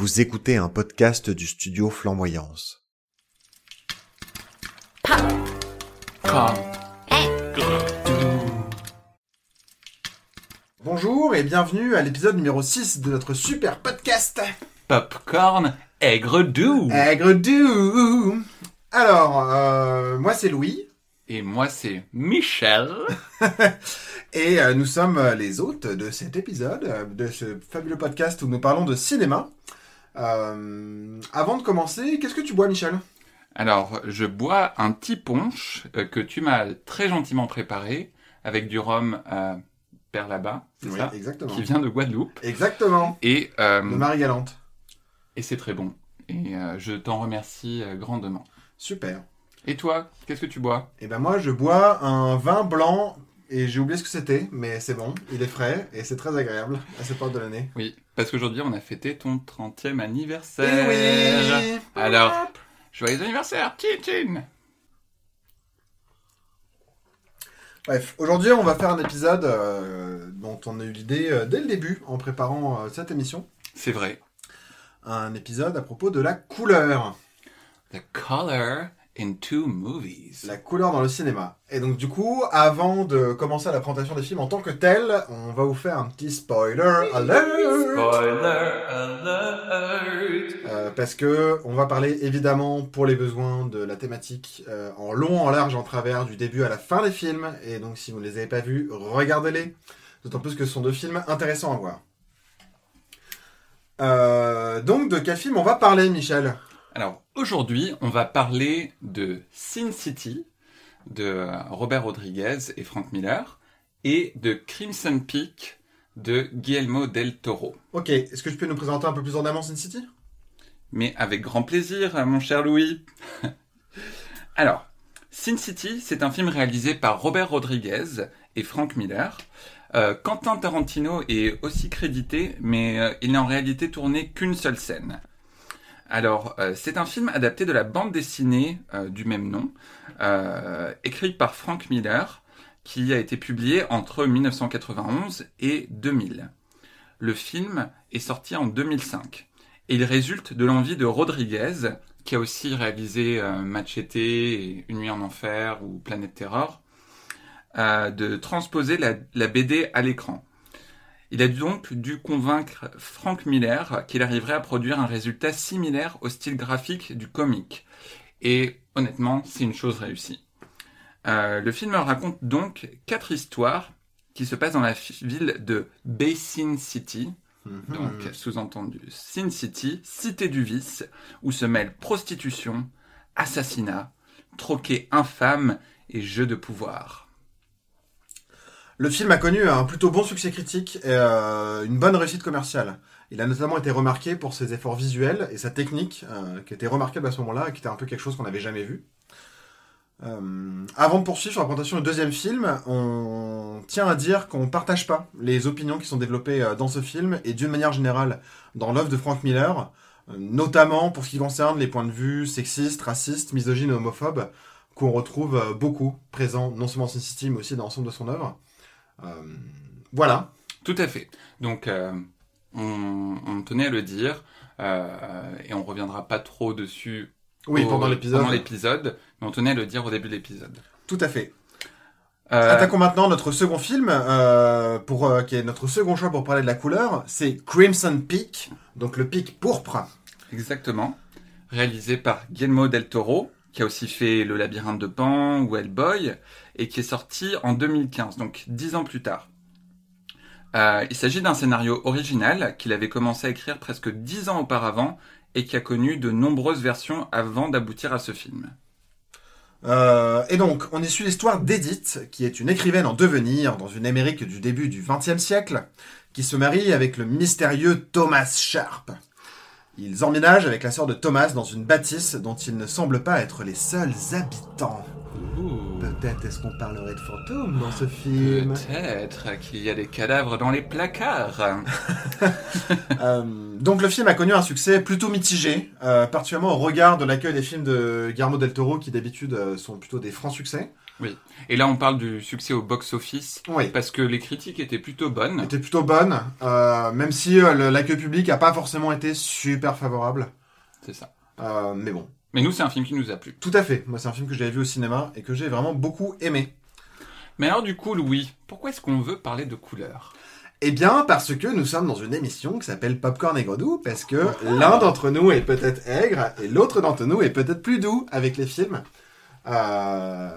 Vous écoutez un podcast du studio Flamboyance. Bonjour et bienvenue à l'épisode numéro 6 de notre super podcast Popcorn aigre doux. Aigre doux Alors, euh, moi c'est Louis Et moi c'est Michel. et euh, nous sommes les hôtes de cet épisode, euh, de ce fabuleux podcast où nous parlons de cinéma. Euh, avant de commencer, qu'est-ce que tu bois Michel? Alors, je bois un petit punch euh, que tu m'as très gentiment préparé avec du rhum euh, Père là-bas, c'est Oui, ça? exactement. Qui vient de Guadeloupe. Exactement, Et, euh, de Marie Galante. et c'est très bon. Et je t'en remercie grandement. Super. Et toi, qu'est-ce que tu bois? Et ben moi je bois un vin blanc et j'ai oublié ce que c'était, mais c'est bon, il est frais et c'est très agréable à cette période de l'année. Oui, parce qu'aujourd'hui on a fêté ton 30e Eh anniversaire. oui Alors, joyeux anniversaire, Tchin Bref, aujourd'hui on va faire un épisode euh, dont on a eu l'idée euh, dès le début en préparant euh, cette émission. C'est vrai. Un épisode à propos de la couleur. The color in two movies. La couleur dans le cinéma. Et donc du coup, avant de commencer la présentation des films en tant que tel, on va vous faire un petit spoiler alert Spoiler alert. Euh, parce que on va parler évidemment pour les besoins de la thématique euh, en long, en large, en travers du début à la fin des films. Et donc si vous ne les avez pas vus, regardez-les. D'autant plus que ce sont deux films intéressants à voir. Euh, donc de quel film on va parler, Michel? Alors aujourd'hui, on va parler de Sin City de Robert Rodriguez et Frank Miller et de Crimson Peak de Guillermo del Toro. Ok, est-ce que tu peux nous présenter un peu plus ardemment Sin City? Mais avec grand plaisir, mon cher Louis. Alors, Sin City, c'est un film réalisé par Robert Rodriguez et Frank Miller. Euh, Quentin Tarantino est aussi crédité, mais euh, il n'a en réalité tourné qu'une seule scène. Alors, euh, c'est un film adapté de la bande dessinée euh, du même nom, euh, écrite par Frank Miller, qui a été publié entre 1991 et 2000. Le film est sorti en 2005. Et il résulte de l'envie de Rodriguez, qui a aussi réalisé Machete, et Une nuit en enfer ou Planète Terror, euh, de transposer la BD à l'écran. Il a donc dû convaincre Frank Miller qu'il arriverait à produire un résultat similaire au style graphique du comic. Et honnêtement, c'est une chose réussie. Euh, le film raconte donc quatre histoires qui se passent dans la ville de Basin City, donc sous-entendu Sin City, cité du vice, où se mêlent prostitution, assassinat, troquet infâme et jeu de pouvoir. Le film a connu un plutôt bon succès critique et euh, une bonne réussite commerciale. Il a notamment été remarqué pour ses efforts visuels et sa technique, euh, qui était remarquable à ce moment-là et qui était un peu quelque chose qu'on n'avait jamais vu. Euh, avant de poursuivre sur la présentation du deuxième film, on tient à dire qu'on ne partage pas les opinions qui sont développées dans ce film et d'une manière générale dans l'œuvre de Frank Miller, notamment pour ce qui concerne les points de vue sexistes, racistes, misogynes et homophobes qu'on retrouve beaucoup présents non seulement dans Sin City mais aussi dans l'ensemble de son œuvre. Euh, voilà. Tout à fait. Donc, euh, on, on tenait à le dire, euh, et on reviendra pas trop dessus Oui, au- pendant l'épisode. pendant l'épisode, mais on tenait à le dire au début de l'épisode. Tout à fait. Euh, Attaquons maintenant notre second film, euh, pour, euh, qui est notre second choix pour parler de la couleur. C'est Crimson Peak, donc le pic pourpre. Exactement. Réalisé par Guillermo del Toro, qui a aussi fait Le Labyrinthe de Pan ou Hellboy, et qui est sorti en 2015, donc dix ans plus tard. Euh, il s'agit d'un scénario original qu'il avait commencé à écrire presque dix ans auparavant et qui a connu de nombreuses versions avant d'aboutir à ce film. Euh, et donc, on y suit l'histoire d'Edith, qui est une écrivaine en devenir dans une Amérique du début du XXe siècle, qui se marie avec le mystérieux Thomas Sharp. Ils emménagent avec la sœur de Thomas dans une bâtisse dont ils ne semblent pas être les seuls habitants. Peut-être est-ce qu'on parlerait de fantômes dans ce film? Peut-être qu'il y a des cadavres dans les placards. Euh, donc le film a connu un succès plutôt mitigé, euh, particulièrement au regard de l'accueil des films de Guillermo del Toro qui d'habitude euh, sont plutôt des francs succès. Et là, on parle du succès au box-office Oui. parce que les critiques étaient plutôt bonnes. était plutôt bonne, euh, même si euh, l'accueil public a pas forcément été super favorable. C'est ça. Euh, mais bon, Mais nous, c'est un film qui nous a plu. tout à fait. Moi, c'est un film que j'avais vu au cinéma et que j'ai vraiment beaucoup aimé. Mais alors, du coup, Louis, pourquoi est-ce qu'on veut parler de couleurs? Eh bien, parce que nous sommes dans une émission qui s'appelle Popcorn et Gredou, parce que l'un d'entre nous est peut-être aigre et l'autre d'entre nous est peut-être plus doux avec les films. Euh,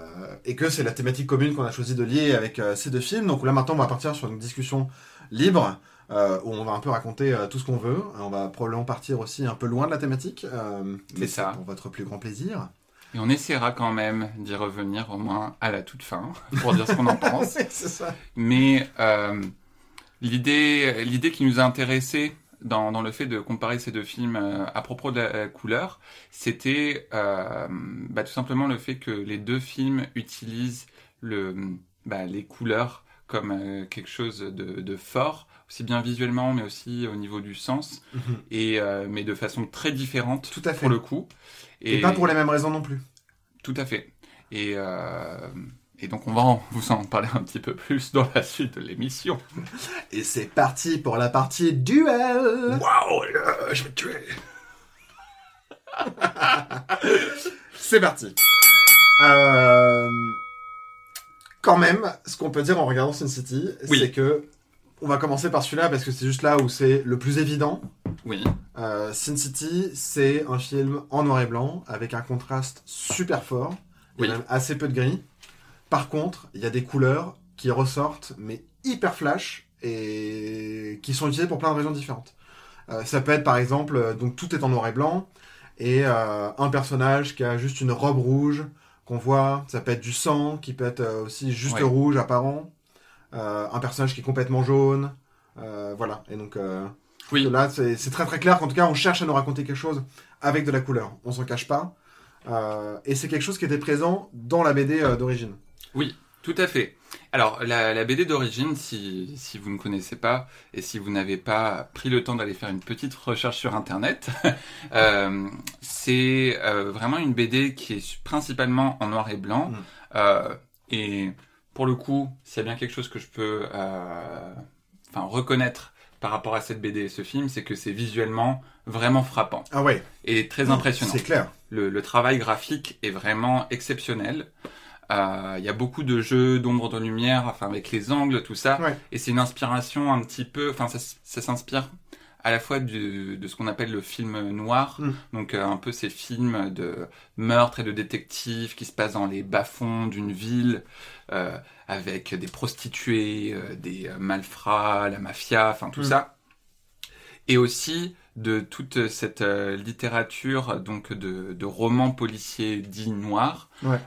et que c'est la thématique commune qu'on a choisi de lier avec euh, ces deux films. Donc là, maintenant, on va partir sur une discussion libre, euh, où on va un peu raconter euh, tout ce qu'on veut. On va probablement partir aussi un peu loin de la thématique, euh, mais C'est ça. pour votre plus grand plaisir. Et on essaiera quand même d'y revenir au moins à la toute fin pour dire ce qu'on en pense. ça. Mais l'idée, l'idée qui nous a intéressé dans, dans le fait de comparer ces deux films à propos de la, couleur, c'était bah, tout simplement le fait que les deux films utilisent le, bah, les couleurs comme quelque chose de, de fort, aussi bien visuellement, mais aussi au niveau du sens, Mhm. et euh, mais de façon très différente Tout à fait. pour le coup. Et, pas pour les mêmes raisons non plus. Tout à fait. Et, euh, et donc on va en- vous en parler un petit peu plus dans la suite de l'émission. Et c'est parti pour la partie duel Waouh, je vais te tuer. C'est parti. Euh, Quand même, ce qu'on peut dire en regardant Sin City, Oui. c'est que on va commencer par celui-là parce que c'est juste là où c'est le plus évident. Oui, Euh, Sin City, c'est un film en noir et blanc avec un contraste super fort. Il y a même assez peu de gris. Par contre, il y a des couleurs qui ressortent, mais hyper flash et qui sont utilisées pour plein de raisons différentes. Euh, ça peut être par exemple, euh, donc tout est en noir et blanc et euh, un personnage qui a juste une robe rouge qu'on voit. Ça peut être du sang qui peut être aussi juste Ouais. rouge apparent. Euh, un personnage qui est complètement jaune. Euh, voilà. Et donc euh, oui, Là, c'est très très clair qu'en tout cas, on cherche à nous raconter quelque chose avec de la couleur. On s'en cache pas. Euh, et c'est quelque chose qui était présent dans la BD euh, d'origine. tout à fait. Alors la, la BD d'origine, si, si vous ne connaissez pas et si vous n'avez pas pris le temps d'aller faire une petite recherche sur Internet, euh, c'est vraiment une BD qui est principalement en noir et blanc. Mm. Et pour le coup, s'il y a bien quelque chose que je peux euh, enfin, reconnaître par rapport à cette BD et ce film, c'est que c'est visuellement vraiment frappant Ah ouais, et très impressionnant. c'est clair. Le, le travail graphique est vraiment exceptionnel. Euh, Il y a beaucoup de jeux d'ombre de lumière, enfin avec les angles, tout ça. Ouais. Et c'est une inspiration un petit peu, enfin ça, s'inspire à la fois du- de ce qu'on appelle le film noir, Mm. donc euh, un peu ces films de meurtre et de détective qui se passent dans les bas-fonds d'une ville, euh, avec des prostituées, euh, des euh, malfrats, la mafia, enfin tout Mm. ça. Et aussi de toute cette littérature donc de, de romans policiers dits noirs Ouais.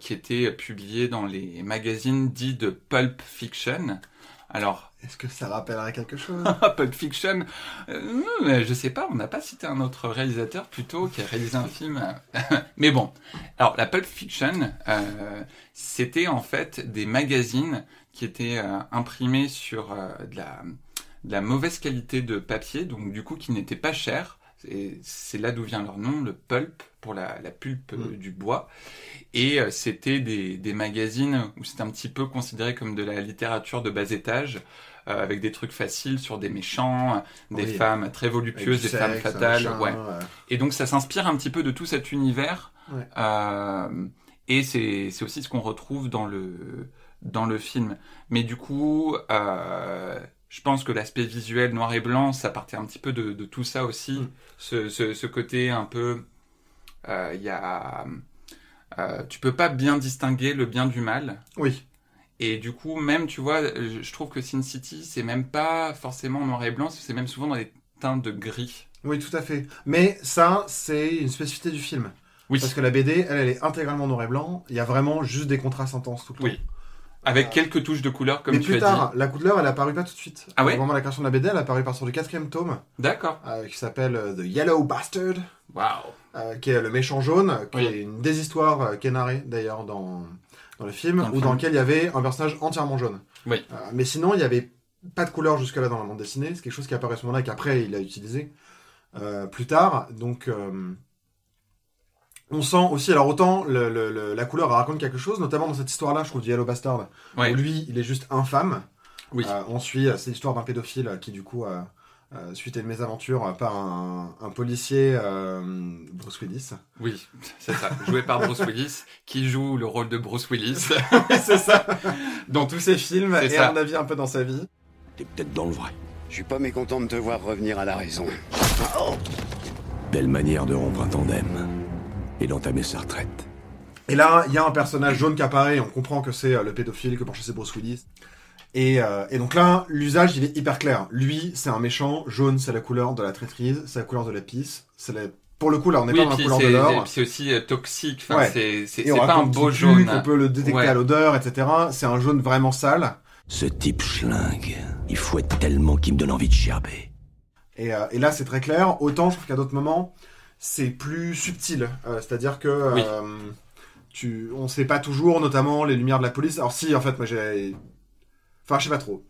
qui étaient publiés dans les magazines dits de pulp fiction. Alors Est-ce que ça rappellerait quelque chose Pulp Fiction, euh, je sais pas, on n'a pas cité un autre réalisateur plutôt qui a réalisé un film. Mais bon, alors la Pulp Fiction, euh, c'était en fait des magazines qui étaient euh, imprimés sur euh, de, la, de la mauvaise qualité de papier, donc du coup qui n'était pas cher. Et c'est là d'où vient leur nom, le pulp, pour la, la pulpe Mm. du bois. Et c'était des, des magazines où c'était un petit peu considéré comme de la littérature de bas étage, euh, avec des trucs faciles sur des méchants, des Oui. femmes très voluptueuses, des femmes fatales. ouais. euh, Et donc ça s'inspire un petit peu de tout cet univers. Ouais. Euh, et c'est aussi ce qu'on retrouve dans le, dans le film. Mais du coup, euh, je pense que l'aspect visuel noir et blanc, ça partait un petit peu de, de tout ça aussi. Mm. Ce, ce, ce côté un peu... Il y a... euh, tu peux pas bien distinguer le bien du mal. Oui, Et du coup, même, tu vois, je je trouve que Sin City, c'est même pas forcément noir et blanc, c'est même souvent dans des teintes de gris. oui, tout à fait. Mais ça, c'est une spécificité du film. Oui. Parce que la BD, elle, elle est intégralement noir et blanc. Il y a vraiment juste des contrastes intenses tout le temps. Oui. Avec Euh, quelques touches de couleur, comme Mais tu plus as tard, la couleur, elle a apparu pas tout de suite. Ah ouais Vraiment, la création de la BD, elle a apparu à partir du quatrième tome. D'accord. euh, qui s'appelle euh, The Yellow Bastard. Waouh. euh, qui est le méchant jaune, qui Oui. est une des histoires euh, qui est narrée d'ailleurs dans, dans le film, Dans le où film. dans lequel il y avait un personnage entièrement jaune. Oui. Euh, mais sinon, il n'y avait pas de couleur jusque-là dans la bande dessinée. C'est quelque chose qui apparaît à ce moment-là et qu'après il a utilisé euh, plus tard. Donc, euh, On sent aussi, alors autant le, le- le- la couleur raconte quelque chose, notamment dans cette histoire-là, je trouve, du Yellow Bastard. Où lui, il est juste infâme. Oui. Euh, on suit, c'est l'histoire d'un pédophile qui, du coup, euh, euh, suite à une mésaventure par un, un policier, euh, Bruce Willis. Oui, c'est ça. Joué par Bruce Willis, qui joue le rôle de Bruce Willis. c'est ça, dans tous ses films, C'est et ça. à mon avis un peu dans sa vie. T'es peut-être dans le vrai. Je suis pas mécontent de te voir revenir à la raison. Belle manière de rompre un tandem et d'entamer sa retraite. Et là, il y a un personnage jaune qui apparaît, on comprend que c'est euh, le pédophile que pourchassait Bruce Willis. Et, euh, et donc là, l'usage, il est hyper clair. Lui, c'est un méchant, jaune, c'est la couleur de la traîtrise, c'est la couleur de la pisse. C'est la... Pour le coup, là, on n'est oui, pas dans la couleur de c'est l'or. c'est aussi euh, toxique. Enfin, Ouais. c'est on pas un beau pue, jaune. qu'on peut le détecter Ouais. à l'odeur, etc. C'est un jaune vraiment sale. Ce type schlingue. Il fouette tellement qu'il me donne envie de gerber. Et, euh, et là, c'est très clair. Autant, je trouve qu'à d'autres moments, c'est plus subtil. Euh, C'est-à-dire que euh, Oui. tu, on sait pas toujours, notamment les lumières de la police. Alors si, en fait, moi j'ai, enfin, je sais pas trop.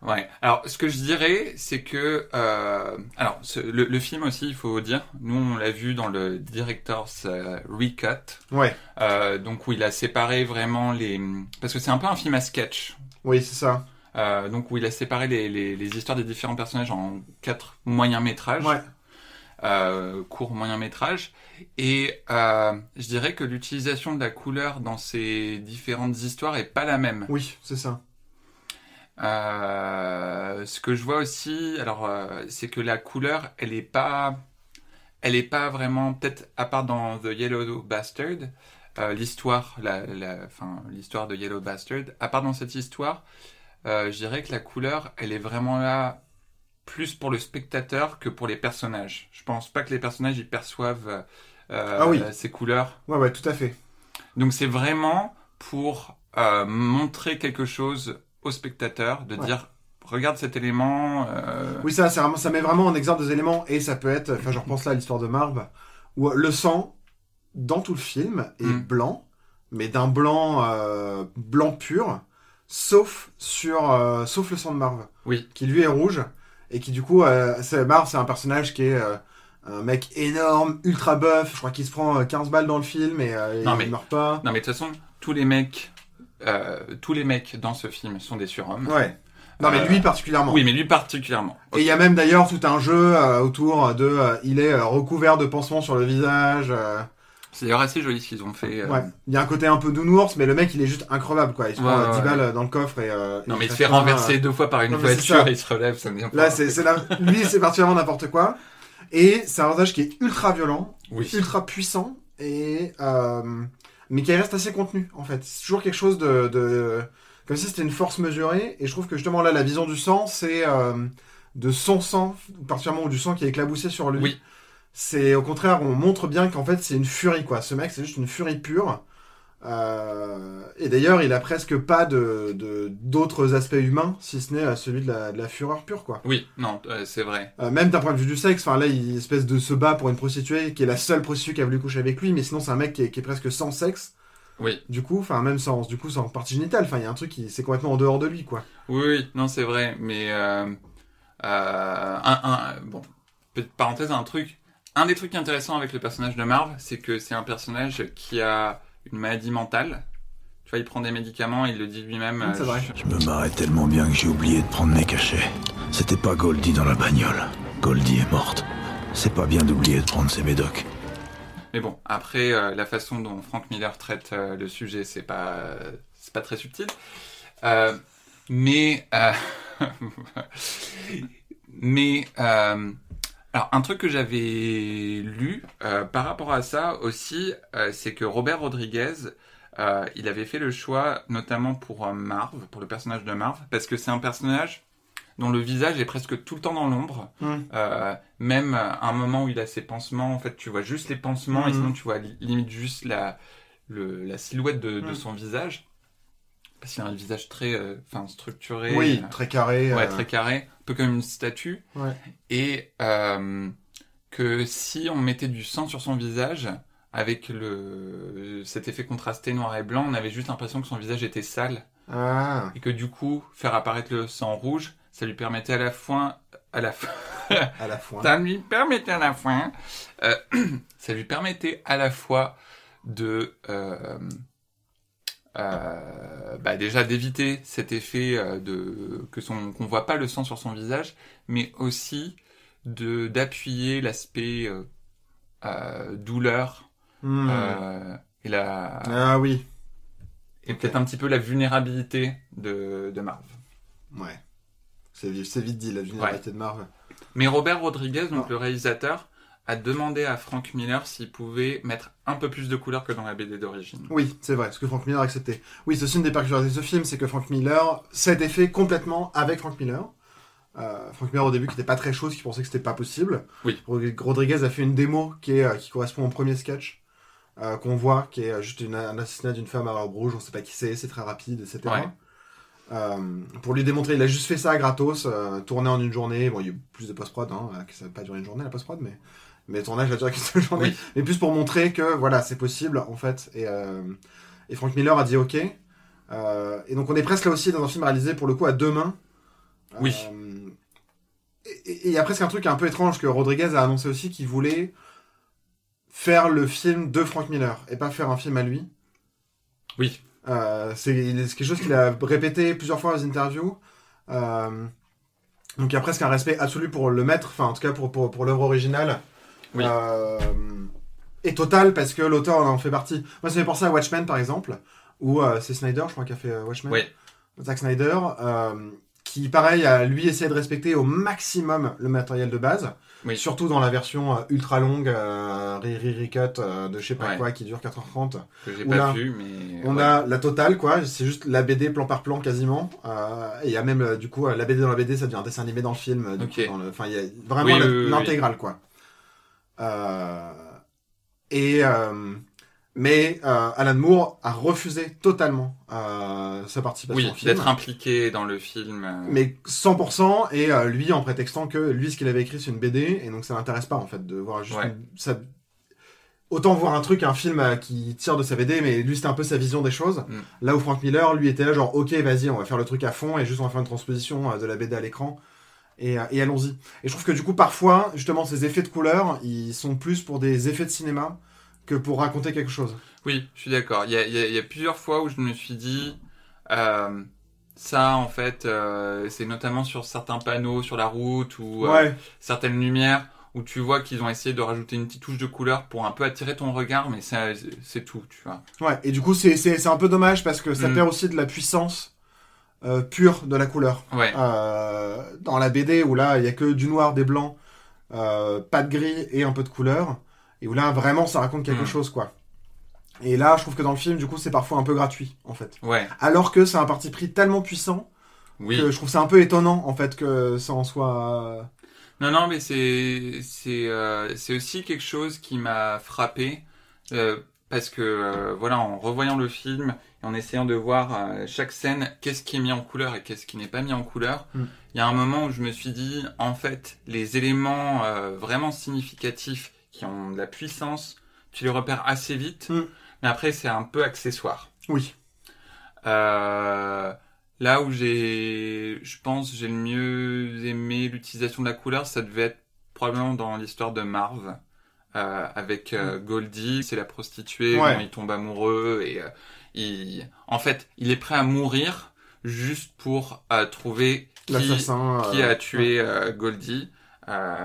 Ouais. Alors, ce que je dirais, c'est que, euh, alors, ce- le, le film aussi, il faut dire, nous on l'a vu dans le director's euh, recut, Ouais, euh, donc où il a séparé vraiment les, parce que c'est un peu un film à sketch. oui, c'est ça. Euh, donc où il a séparé les, les, les histoires des différents personnages en quatre moyens métrages, Ouais, courts moyens métrages, et je dirais que l'utilisation de la couleur dans ces différentes histoires est pas la même. oui, c'est ça. Euh, ce que je vois aussi, alors, euh, c'est que la couleur, elle est pas, elle est pas vraiment, peut-être à part dans The Yellow Bastard, euh, l'histoire, la, la, enfin, l'histoire de Yellow Bastard, à part dans cette histoire, je dirais que la couleur, elle est vraiment là plus pour le spectateur que pour les personnages. Je pense pas que les personnages ils perçoivent Ah oui. ces couleurs. Ouais, ouais, tout à fait. Donc c'est vraiment pour montrer quelque chose au spectateur, de Ouais. dire regarde cet élément. euh, Oui, ça, c'est vraiment, ça met vraiment en exemple des éléments et ça peut être, enfin, je repense là à l'histoire de Marv, où le sang dans tout le film est Mm. blanc, mais d'un blanc, euh, blanc pur, sauf sur, euh, sauf le sang de Marv. Oui. Qui lui est rouge et qui du coup, euh, c'est, Marv, c'est un personnage qui est euh, un mec énorme, ultra buff. Je crois qu'il se prend euh, 15 balles dans le film et euh, Non, il meurt pas. Non mais de toute façon, tous les mecs, euh, tous les mecs dans ce film sont des surhommes. Ouais. Non, mais Euh, lui particulièrement. Oui, mais lui particulièrement. Et il y a même d'ailleurs tout un jeu euh, autour de, euh, il est euh, recouvert de pansements sur le visage. euh, C'est d'ailleurs assez joli ce qu'ils ont fait. euh. Ouais, il y a un côté un peu nounours, mais le mec il est juste increvable quoi. Il se Ouais, prend ouais, 10 ouais. balles dans le coffre et. euh, Non mais il se fait fait un, renverser deux fois par une non, mais c'est voiture ça. et il se relève, ça devient Là, c'est, c'est la... lui c'est particulièrement n'importe quoi. Et c'est un personnage qui est ultra violent, Oui. ultra puissant, et euh, mais qui reste assez contenu en fait. C'est toujours quelque chose de, de... comme si c'était une force mesurée. Et je trouve que justement là, la vision du sang, c'est euh, de son sang, particulièrement du sang qui est éclaboussé sur lui. Oui. C'est au contraire, on montre bien qu'en fait c'est une furie quoi. Ce mec c'est juste une furie pure. Euh, et d'ailleurs, il a presque pas de d'autres aspects humains, si ce n'est euh, celui de la, de la fureur pure quoi. Oui, non, euh, c'est vrai. Euh, même d'un point de vue du sexe, enfin là, il espèce de se bat pour une prostituée qui est la seule prostituée qui a voulu coucher avec lui, mais sinon c'est un mec qui est, qui est presque sans sexe. Oui. Du coup, enfin même sans, du coup sans partie génitale. Enfin, il y a un truc qui c'est complètement en dehors de lui quoi. Oui, oui, non, c'est vrai, mais un, un- bon, petite parenthèse, un truc, un des trucs intéressants avec le personnage de Marv, c'est que c'est un personnage qui a une maladie mentale. Tu vois, il prend des médicaments, il le dit lui-même. C'est euh, vrai. je- Je me marrais tellement bien que j'ai oublié de prendre mes cachets. C'était pas Goldie dans la bagnole. Goldie est morte. C'est pas bien d'oublier de prendre ses médocs. Mais bon, après, euh, la façon dont Frank Miller traite euh, le sujet, c'est pas, euh, c'est pas très subtil. Euh, mais, euh, mais, euh, alors, un truc que j'avais lu euh, par rapport à ça aussi, euh, c'est que Robert Rodriguez, euh, il avait fait le choix, notamment pour Marv, pour le personnage de Marv, parce que c'est un personnage dont le visage est presque tout le temps dans l'ombre. Mm. Euh, même à un moment où il a ses pansements, en fait, tu vois juste les pansements et Mhm. sinon tu vois li- limite juste la, le, la silhouette de, de Mhm. son visage. Parce qu'il a un visage très euh, enfin structuré. Oui, euh, très carré. ouais, euh, très carré, un peu comme une statue. Ouais. Et euh, que si on mettait du sang sur son visage, avec le cet effet contrasté noir et blanc, on avait juste l'impression que son visage était sale Ah, et que du coup faire apparaître le sang rouge, ça lui permettait à la fois à la fin. à la fois. Ça lui permettait à la fois, euh, ça lui permettait à la fois de, euh, euh, bah déjà d'éviter cet effet euh, de que son qu'on voit pas le sang sur son visage, mais aussi de d'appuyer l'aspect euh, euh, douleur Hmm. euh, et la Ah oui. et peut-être un petit peu la vulnérabilité de de Marv. Ouais. C'est vite dit, la vulnérabilité de Marv. Mais Robert Rodriguez, donc Ah. le réalisateur, a demandé à Frank Miller s'il pouvait mettre un peu plus de couleurs que dans la BD d'origine. Oui, c'est vrai, ce que Frank Miller a accepté. Oui, aussi une des particularités de ce film, c'est que Frank Miller s'est fait complètement avec Frank Miller. Euh, Frank Miller au début qui n'était pas très chaud, qui pensait que c'était pas possible. Oui. Rod- Rodriguez a fait une démo qui, est, euh, qui correspond au premier sketch euh, qu'on voit, qui est juste une- un assassinat d'une femme à robe rouge, on sait pas qui c'est, c'est très rapide, etc. Ouais. Euh, pour lui démontrer, il a juste fait ça gratos, tourné en une journée. Bon, il y a eu plus de post-prod, hein, ça n'a pas duré une journée la post-prod, mais, mais le tournage a duré qu'une seule journée. Oui. Mais plus pour montrer que voilà, c'est possible en fait. Et, euh, et Frank Miller a dit ok. Euh, et donc on est presque là aussi dans un film réalisé pour le coup à deux mains. Oui. Euh, et il y a presque un truc un peu étrange que Rodriguez a annoncé aussi qu'il voulait faire le film de Frank Miller et pas faire un film à lui. Oui. Euh, c'est quelque chose qu'il a répété plusieurs fois aux interviews. Euh, donc il y a presque un respect absolu pour le maître, enfin en tout cas pour, pour, pour l'œuvre originale. Oui. Euh, et total parce que l'auteur en fait partie. Moi ça me fait penser à Watchmen par exemple, où euh, c'est Snyder je crois qui a fait euh, Watchmen. Oui. Zack Snyder, qui pareil a lui essayé de respecter au maximum le matériel de base. Oui. Surtout dans la version ultra longue, euh, re- re- recut euh, de je sais pas Ouais. quoi qui dure 4h30. Que j'ai pas vu, mais. On ouais. a la totale, quoi. C'est juste la BD plan par plan quasiment. Euh, et il y a même, du coup, la BD dans la BD, ça devient un dessin animé dans le film. du Ok. coup, dans le- Enfin, il y a vraiment la- oui. l'intégrale, quoi. Euh, et, euh, mais euh, Alan Moore a refusé totalement euh, sa participation Oui, d'être impliqué dans le film. Mais 100% et euh, lui en prétextant que lui ce qu'il avait écrit c'est une BD et donc ça l'intéresse pas en fait de voir juste Ouais. une- ça autant voir un truc un film qui tire de sa BD mais lui c'était un peu sa vision des choses Mm. là où Frank Miller lui était là genre ok vas-y on va faire le truc à fond et juste on va faire une transposition de la BD à l'écran et, euh, et allons-y et je trouve que du coup parfois justement ces effets de couleur ils sont plus pour des effets de cinéma que pour raconter quelque chose Oui, je suis d'accord. Il y a, il y a- il y a plusieurs fois où je me suis dit, euh, ça en fait, euh, c'est notamment sur certains panneaux sur la route ou euh, certaines lumières où tu vois qu'ils ont essayé de rajouter une petite touche de couleur pour un peu attirer ton regard, mais c'est tout, tu vois. Ouais, et du coup, c'est un peu dommage parce que ça Mm. perd aussi de la puissance euh, pure de la couleur. Ouais, Euh, dans la BD, où là, il y a que du noir, des blancs, euh, pas de gris et un peu de couleur, et où là, vraiment, ça raconte quelque Mm. chose, quoi. Et là, je trouve que dans le film, du coup, c'est parfois un peu gratuit, en fait. ouais, Alors que c'est un parti pris tellement puissant oui. que je trouve ça un peu étonnant, en fait, que ça en soit... Non, non, mais c'est c'est euh, c'est aussi quelque chose qui m'a frappé euh, parce que euh, voilà, en revoyant le film et en essayant de voir euh, chaque scène, qu'est-ce qui est mis en couleur et qu'est-ce qui n'est pas mis en couleur, il Mm. y a un moment où je me suis dit, en fait, les éléments euh, vraiment significatifs qui ont de la puissance, tu les repères assez vite, Mm. mais après c'est un peu accessoire. Oui. Euh, là où j'ai, je pense, j'ai le mieux aimé l'utilisation de la couleur, ça devait être probablement dans l'histoire de Marv, euh, avec euh, Goldie, c'est la prostituée, Ouais. dont il tombe amoureux et euh, il, en fait, il est prêt à mourir juste pour trouver qui, qui a tué Goldie.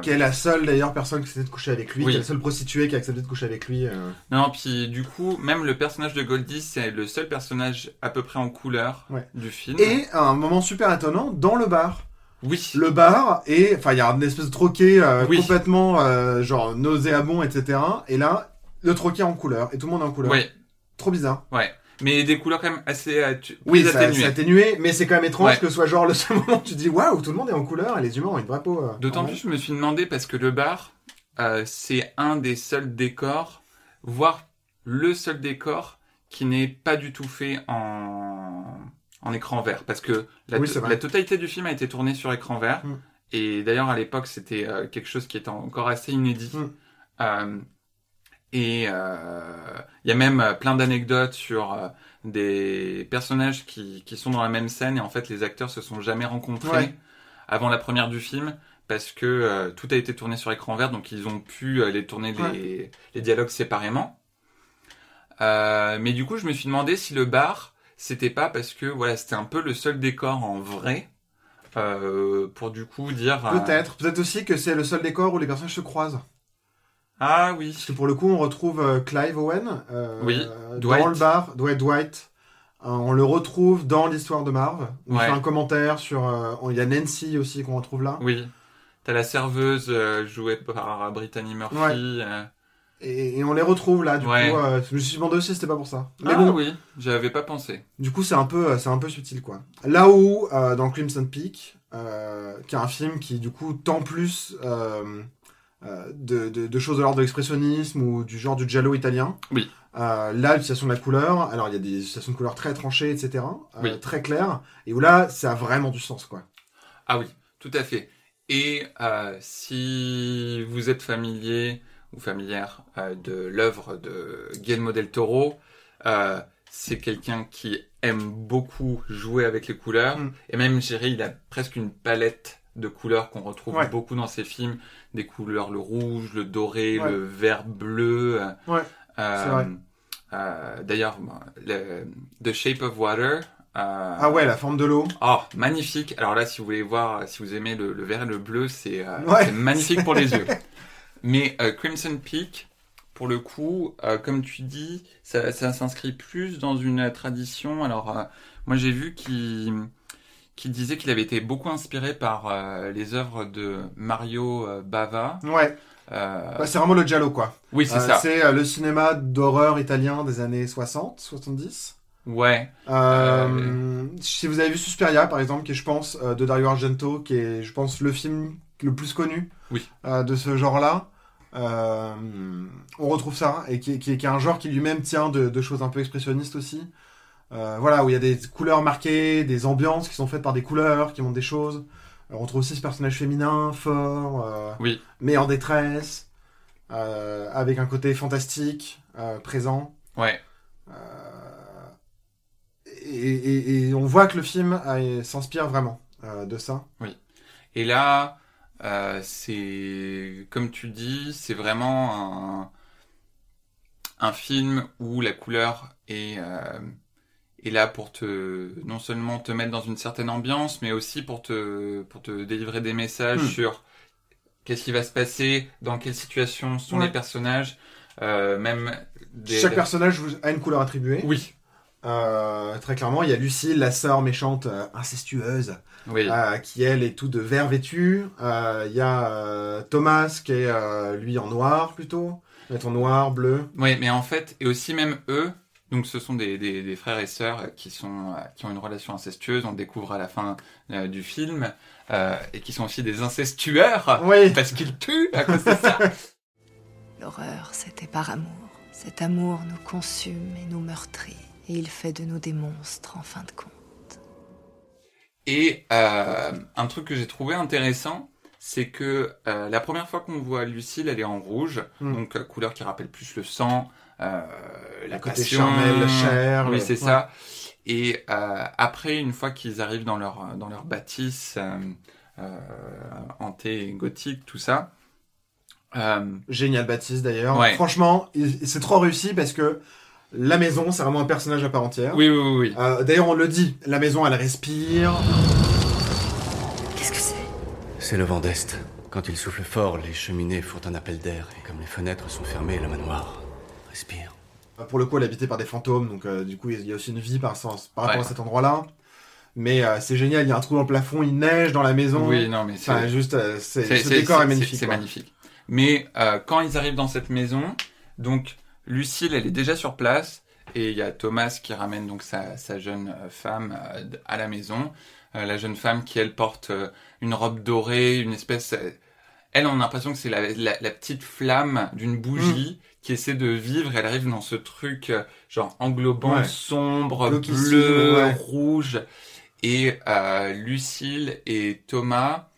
Qui est la seule, d'ailleurs, personne qui s'était de coucher avec lui, Oui. qui est la seule prostituée qui a accepté de coucher avec lui. Non, puis du coup, même le personnage de Goldie, c'est le seul personnage à peu près en couleur Ouais. du film. Et un moment super étonnant, dans le bar. Oui, le bar et enfin il y a une espèce de troquet euh, Oui. complètement euh, genre nauséabond etc et là le troquet en couleur et tout le monde est en couleur ouais, trop bizarre ouais. Mais des couleurs quand même assez attu- oui ça- atténuées. atténué mais c'est quand même étrange Ouais. que ce soit genre le seul moment où tu dis waouh tout le monde est en couleur et les humains ont une vraie peau euh, D'autant plus, je me suis demandé parce que le bar, euh, c'est un des seuls décors, voire le seul décor qui n'est pas du tout fait en, en écran vert. Parce que la, Oui, totalité du film a été tournée sur écran vert. Mm. Et d'ailleurs, à l'époque, c'était euh, quelque chose qui était encore assez inédit. Mm. Euh, et euh, il y a même plein d'anecdotes sur des personnages qui, qui sont dans la même scène et en fait les acteurs se sont jamais rencontrés Ouais. avant la première du film parce que tout a été tourné sur écran vert, donc ils ont pu les tourner les, les dialogues séparément. Mais du coup, je me suis demandé si le bar, c'était pas parce que voilà, c'était un peu le seul décor en vrai, euh, pour du coup dire. Peut-être. Peut-être aussi que c'est le seul décor où les personnages se croisent. Ah oui. Parce que pour le coup, on retrouve euh, Clive Owen euh, Oui, dans le bar. Dwight Dwight. On le retrouve dans l'histoire de Marv. On Ouais. fait un commentaire sur. il y a Nancy aussi qu'on retrouve là. Oui. T'as la serveuse jouée par Brittany Murphy. Ouais. Et, et on les retrouve là. Du Ouais. coup, euh, je me suis demandé aussi si c'était pas pour ça. Mais ah bon, oui, j'avais pas pensé. du coup, c'est un peu, euh, c'est un peu subtil quoi. Là où euh, dans Crimson Peak, euh, qui est un film qui du coup tend plus de, de- de choses de l'ordre de l'expressionnisme ou du genre du giallo italien. Oui. Là, l'utilisation de la couleur, alors il y a des utilisations de couleurs très tranchées, etc. Oui. Très claires. Et où là, ça a vraiment du sens quoi. Ah oui, tout à fait. Et si vous êtes familier ou familière euh, de l'œuvre de Guillermo del Toro, euh, c'est quelqu'un qui aime beaucoup jouer avec les couleurs. Mm. Et même, je dirais, il a presque une palette de couleurs qu'on retrouve Ouais. beaucoup dans ses films. Des couleurs, le rouge, le doré, Ouais. le vert bleu. Ouais, euh, c'est vrai. euh, D'ailleurs, le- The Shape of Water. euh, Ah ouais, la forme de l'eau. Oh, magnifique. Alors là, si vous voulez voir, si vous aimez le, le vert et le bleu, c'est magnifique pour les yeux. Mais euh, Crimson Peak, pour le coup, euh, comme tu dis, ça, ça s'inscrit plus dans une tradition. Alors, euh, moi, j'ai vu qu'il qu'il disait qu'il avait été beaucoup inspiré par euh, les œuvres de Mario euh, Bava. Ouais, Euh, Bah, c'est vraiment le giallo quoi. oui, c'est ça. C'est le cinéma d'horreur italien des années 60, 70. Ouais. Si vous avez vu Suspiria, par exemple, qui est, je pense, de Dario Argento, qui est, je pense, le film le plus connu Oui. de ce genre-là, euh, on retrouve ça, et qui, est- qui, qui est un genre qui lui-même tient de, de choses un peu expressionnistes aussi. Euh, voilà, où il y a des couleurs marquées, des ambiances qui sont faites par des couleurs, qui montrent des choses. On trouve aussi ce personnage féminin, fort, euh, Oui. mais en détresse, euh, avec un côté fantastique, euh, présent. Ouais. Euh, et, et- et on voit que le film s'inspire vraiment euh, de ça. Et là, euh, c'est comme tu dis, c'est vraiment un, un film où la couleur est, euh, est là pour te non seulement te mettre dans une certaine ambiance, mais aussi pour te pour te délivrer des messages Hmm. sur qu'est-ce qui va se passer, dans quelle situation sont Ouais. les personnages, euh, même des... Chaque personnage a une couleur attribuée. Oui, très clairement, il y a Lucille, la sœur méchante incestueuse, oui, euh, qui elle est tout de vert vêtu. Euh, Il y a euh, Thomas qui est euh, lui en noir plutôt, en noir, bleu. Oui, mais en fait, et aussi même eux, donc ce sont des, des, des frères et sœurs euh, qui sont euh, qui ont une relation incestueuse, on le découvre à la fin euh, du film, euh, et qui sont aussi des incestueurs Oui. parce qu'ils tuent à cause de ça. L'horreur, c'était par amour. Cet amour nous consume et nous meurtrit. Et il fait de nous des monstres, en fin de compte. Et euh, un truc que j'ai trouvé intéressant, c'est que euh, la première fois qu'on voit Lucille, elle est en rouge, Mm. donc euh, couleur qui rappelle plus le sang, euh, la Le côté charnel, la chair, Oui, c'est ouais. ça. Et euh, après, une fois qu'ils arrivent dans leur dans leur bâtisse hantée gothique, tout ça. Génial Baptiste d'ailleurs. Ouais. Franchement, c'est trop réussi parce que la maison, c'est vraiment un personnage à part entière. oui, oui, oui, oui. Euh, D'ailleurs, on le dit, la maison, elle respire. Qu'est-ce que c'est? C'est le vent d'Est. Quand il souffle fort, les cheminées font un appel d'air, et comme les fenêtres sont fermées, le manoir respire. Euh, Pour le coup, elle est habitée par des fantômes, donc euh, du coup, il y a aussi une vie par, sens, par rapport Ouais. à cet endroit-là. Mais euh, c'est génial, il y a un trou dans le plafond, il neige dans la maison. Oui, non, mais c'est Enfin, juste, euh, c'est, ce décor est magnifique. C'est magnifique. Mais euh, quand ils arrivent dans cette maison, donc Lucille, elle est déjà sur place et il y a Thomas qui ramène donc sa, sa jeune euh, femme euh, à la maison. Euh, la jeune femme qui elle porte une robe dorée, une espèce. elle, on a l'impression que c'est la, la, la petite flamme d'une bougie qui essaie de vivre. Elle arrive dans ce truc genre englobant, Ouais. sombre, bleu, ouais. rouge. Et euh, Lucille et Thomas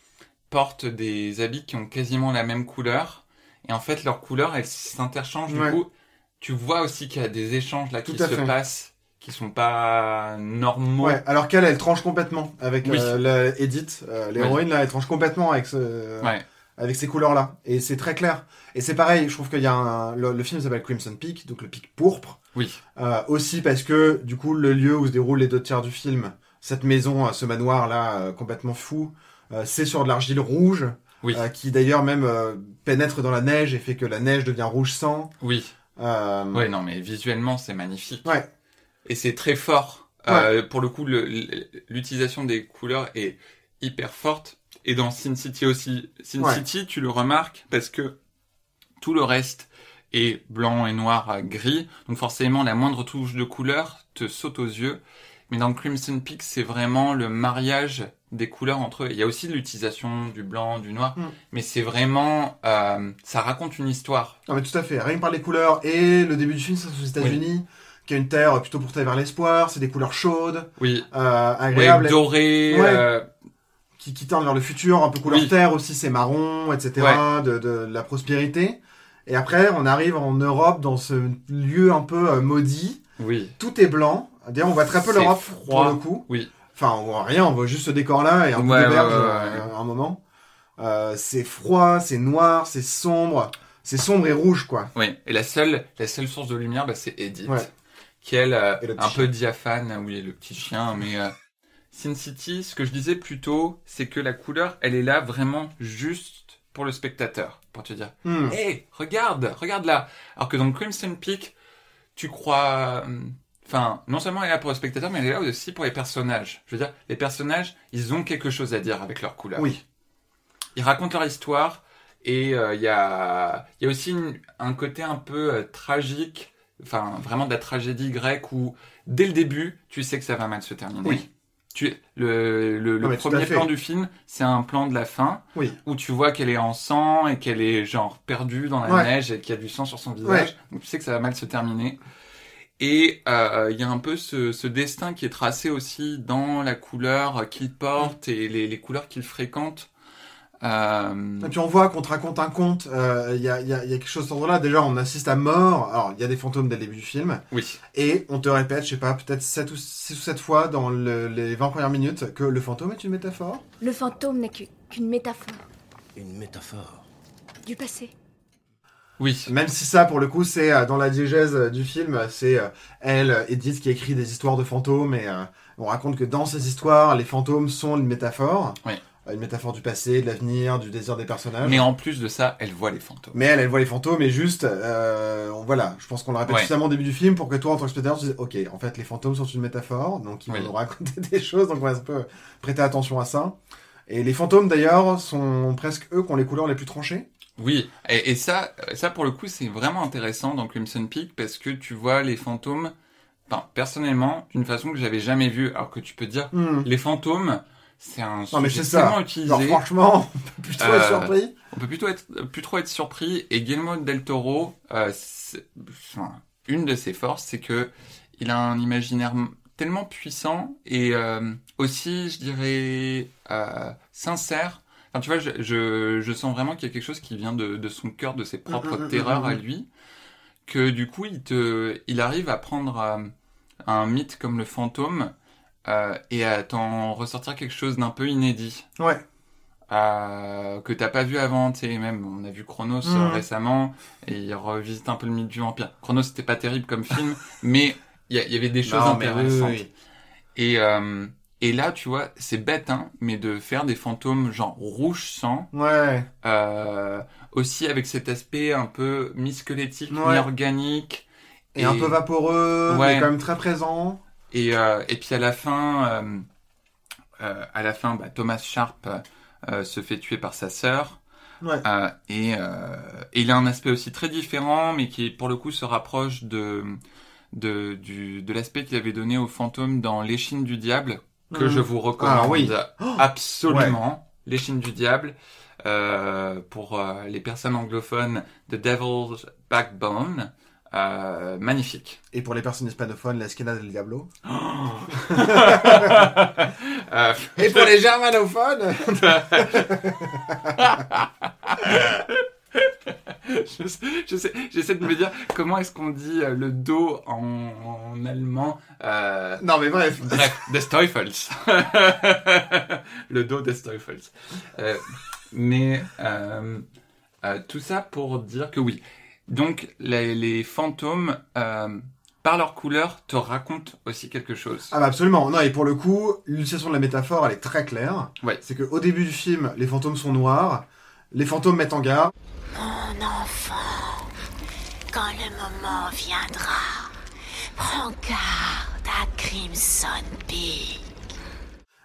portent des habits qui ont quasiment la même couleur. Et en fait, leurs couleurs, elles s'interchangent. Ouais. Du coup, tu vois aussi qu'il y a des échanges là qui Tout se fait. passent, qui sont pas normaux. Ouais, alors qu'elle, elle tranche complètement avec Oui. euh, la Edith, euh, l'héroïne là, elle tranche complètement avec ce, Ouais. avec ces couleurs là, et c'est très clair. Et c'est pareil, je trouve qu'il y a un, le, le film s'appelle Crimson Peak, donc le pic pourpre, Oui. euh, aussi parce que du coup le lieu où se déroulent les deux tiers du film, cette maison, euh, ce manoir là, euh, complètement fou, euh, c'est sur de l'argile rouge, Oui. euh, qui d'ailleurs même euh, pénètre dans la neige et fait que la neige devient rouge sang. Oui. Euh, Ouais, non, mais visuellement, c'est magnifique. Ouais. Et c'est très fort. Euh, pour le coup, l'utilisation des couleurs est hyper forte. Et dans Sin City aussi. Sin Ouais. City, tu le remarques parce que tout le reste est blanc et noir gris. Donc forcément, la moindre touche de couleur te saute aux yeux. Mais dans Crimson Peak, c'est vraiment le mariage des couleurs entre eux. Il y a aussi l'utilisation du blanc, du noir. Mm. Mais c'est vraiment... euh, ça raconte une histoire. Non mais tout à fait, rien que par les couleurs et le début du film c'est aux États-Unis, qui a une terre plutôt portée vers l'espoir, c'est des couleurs chaudes, Oui. euh, Ouais, agréables, doré. Ouais. euh, qui, qui tendent vers le futur, un peu couleur Oui. terre aussi, c'est marron, etc. De, de la prospérité. Et après, on arrive en Europe dans ce lieu un peu maudit. oui. Tout est blanc. D'ailleurs, on voit très peu l'Europe pour le coup. Oui. Enfin, on voit rien, on voit juste ce décor-là et un Ouais, peu ouais, ouais, euh, à un moment. Euh, c'est froid, c'est noir, c'est sombre. C'est sombre et rouge, quoi. Oui. Et la seule, la seule source de lumière, bah, c'est Edith. Ouais. Qui elle, euh, un chien. peu diaphane, oui, le petit chien, mais euh, Sin City, ce que je disais plus tôt, c'est que la couleur, elle est là vraiment juste pour le spectateur, pour te dire, Hmm. hé, regarde, regarde là. Alors que dans Crimson Peak, tu crois, enfin, non seulement elle est là pour le spectateur, mais elle est là aussi pour les personnages. Je veux dire, les personnages, ils ont quelque chose à dire avec leur couleur. Oui. Ils racontent leur histoire et euh, il y, a, y a aussi une- un côté un peu euh, tragique, enfin vraiment de la tragédie grecque où dès le début tu sais que ça va mal se terminer. Oui. Tu, le le, premier plan du film, c'est un plan de la fin Oui. où tu vois qu'elle est en sang et qu'elle est genre perdue dans la Ouais. neige et qu'il y a du sang sur son visage. Donc tu sais que ça va mal se terminer. Et euh, il y a un peu ce, ce destin qui est tracé aussi dans la couleur qu'il porte et les, les couleurs qu'il fréquente. Euh, Et puis on voit qu'on te raconte un conte, euh, il y, a, il y, a, il y a quelque chose dans là Déjà, on assiste à mort. Alors, il y a des fantômes dès le début du film. oui. Et on te répète, je sais pas, peut-être 7 ou 6 ou 7 fois dans le- les 20 premières minutes que le fantôme est une métaphore. Le fantôme n'est qu'une métaphore Une métaphore. du passé. Oui. Même si ça, pour le coup, c'est euh, dans la diégèse euh, du film, c'est euh, elle, euh, Edith, qui écrit des histoires de fantômes. Et euh, on raconte que dans ces histoires, les fantômes sont une métaphore. Oui. Une métaphore du passé, de l'avenir, du désir des personnages. Mais en plus de ça, elle voit les fantômes. Mais elle, elle voit les fantômes et juste, euh, on- voilà, je pense qu'on le répète Ouais. suffisamment au début du film pour que toi, en tant que spectateur, tu dises, ok, en fait, les fantômes sont une métaphore, donc ils vont Oui. nous raconter des choses, donc on va un peu prêter attention à ça. Et les fantômes, d'ailleurs, sont presque eux qui ont les couleurs les plus tranchées. Oui. Et, et ça, ça pour le coup, c'est vraiment intéressant dans Crimson Peak parce que tu vois les fantômes, enfin, personnellement, d'une façon que j'avais jamais vue. Alors que tu peux dire, Hmm. les fantômes, c'est un Non, mais c'est ça. tellement utilisé. Genre, franchement, on peut plutôt Euh, être surpris. On peut plutôt être, plus trop être surpris. Et Guillermo del Toro, euh, enfin, une de ses forces, c'est que il a un imaginaire tellement puissant et euh, aussi, je dirais, euh, sincère. Enfin, tu vois, je, je, je sens vraiment qu'il y a quelque chose qui vient de, de son cœur, de ses propres Mm, mm, mm, terreurs mm, à lui, que du coup, il te, il arrive à prendre euh, un mythe comme le fantôme euh, et à t'en ressortir quelque chose d'un peu inédit Ouais. euh, que t'as pas vu avant, tu sais, même on a vu Chronos euh, récemment et il revisite un peu le mythe du vampire. Chronos c'était pas terrible comme film, mais il y, y avait des choses Non, intéressantes. oui, oui. Et euh, et là tu vois, c'est bête hein, mais de faire des fantômes genre rouge sang, Ouais. euh, aussi avec cet aspect un peu mi-squelettique, Ouais. mi-organique. Et, un peu vaporeux, Ouais. mais quand même très présent. Et, euh, et puis à la fin, euh, euh, à la fin, bah, Thomas Sharp euh, se fait tuer par sa sœur. Ouais. Euh, et, euh, et il a un aspect aussi très différent, mais qui pour le coup se rapproche de de, du, de l'aspect qu'il avait donné au fantôme dans L'échine du diable, que je vous recommande Ah oui. absolument. L'échine du diable. Euh, pour euh, les personnes anglophones, The Devil's Backbone. Euh, magnifique. Et pour les personnes hispanophones, la Esquina del Diablo. Euh, Et pour les germanophones, je sais, je sais- j'essaie de me dire comment est-ce qu'on dit euh, le dos en, en allemand. Euh, Non, mais bref. bref, des Teufels. le dos des Teufels. Euh, mais euh, tout ça pour dire que oui. Donc les, les fantômes, par leur couleur, te racontent aussi quelque chose. Ah bah absolument. Non, et pour le coup, l'utilisation de la métaphore, elle est très claire. Ouais. C'est qu'au début du film, les fantômes sont noirs. Les fantômes mettent en garde. Mon enfant, quand le moment viendra, prends garde à Crimson Peak.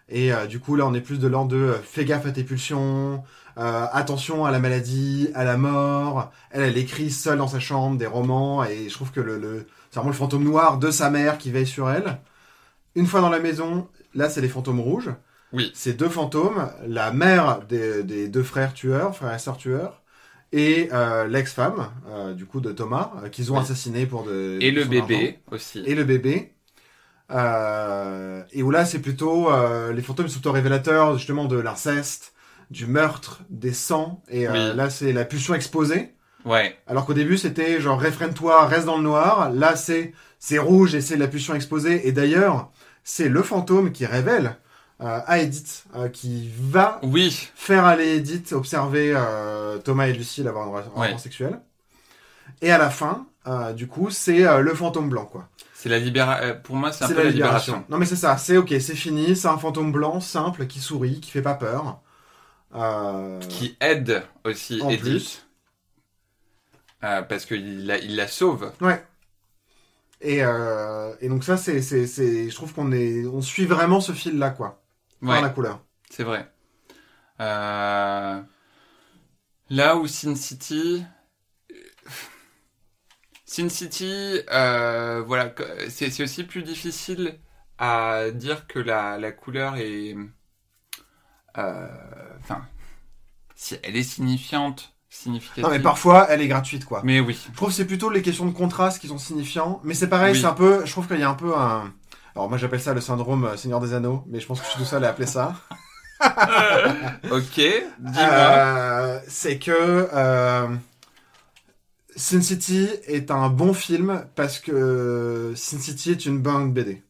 Et euh, du coup, là, on est plus de l'ordre de euh, fais gaffe à tes pulsions, euh, attention à la maladie, à la mort. Elle, elle écrit seule dans sa chambre des romans, et je trouve que le, le... c'est vraiment le fantôme noir de sa mère qui veille sur elle. Une fois dans la maison, là, c'est les fantômes rouges. Oui. C'est deux fantômes, la mère des, des deux frères tueurs, frères et sœurs tueurs, et euh, l'ex-femme, euh, du coup, de Thomas, euh, qu'ils ont Oui. assassiné pour de... Et le argent bébé aussi. et le bébé. Euh, et où là, c'est plutôt euh, les fantômes sont plutôt révélateurs justement de l'inceste, du meurtre, des sangs. Et euh, Oui. là, c'est la pulsion exposée. Ouais. Alors qu'au début, c'était genre réfrène-toi, reste dans le noir. Là, c'est c'est rouge et c'est la pulsion exposée. Et d'ailleurs, c'est le fantôme qui révèle à Edith, euh, qui va Oui. faire aller Edith observer euh, Thomas et Lucille avoir un rapport Ouais. sexuel. Et à la fin, euh, du coup, c'est euh, le fantôme blanc, quoi. C'est la libération. Pour moi, c'est un peu la libération. libération. Non mais c'est ça, c'est ok, c'est fini, c'est un fantôme blanc, simple, qui sourit, qui fait pas peur. Euh, Qui aide aussi En Edith. plus. Euh, parce qu'il la, il la sauve. Ouais. Et, euh, et donc ça, c'est, c'est, c'est, je trouve qu'on est, on suit vraiment ce fil-là, quoi. Par Ouais, la couleur. c'est vrai. Euh, Là où Sin City. Sin City, euh, voilà, c'est aussi plus difficile à dire que la, la couleur est. euh, Enfin. si elle est signifiante, significative. Non mais parfois, elle est gratuite, quoi. Mais oui. Je trouve que c'est plutôt les questions de contraste qui sont signifiants. Mais c'est pareil, Oui. c'est un peu, je trouve qu'il y a un peu un, alors moi j'appelle ça le syndrome euh, Seigneur des Anneaux, mais je pense que je suis tout seul à appeler ça. Ok, dis-moi. Euh, c'est que euh, Sin City est un bon film parce que Sin City est une bonne BD.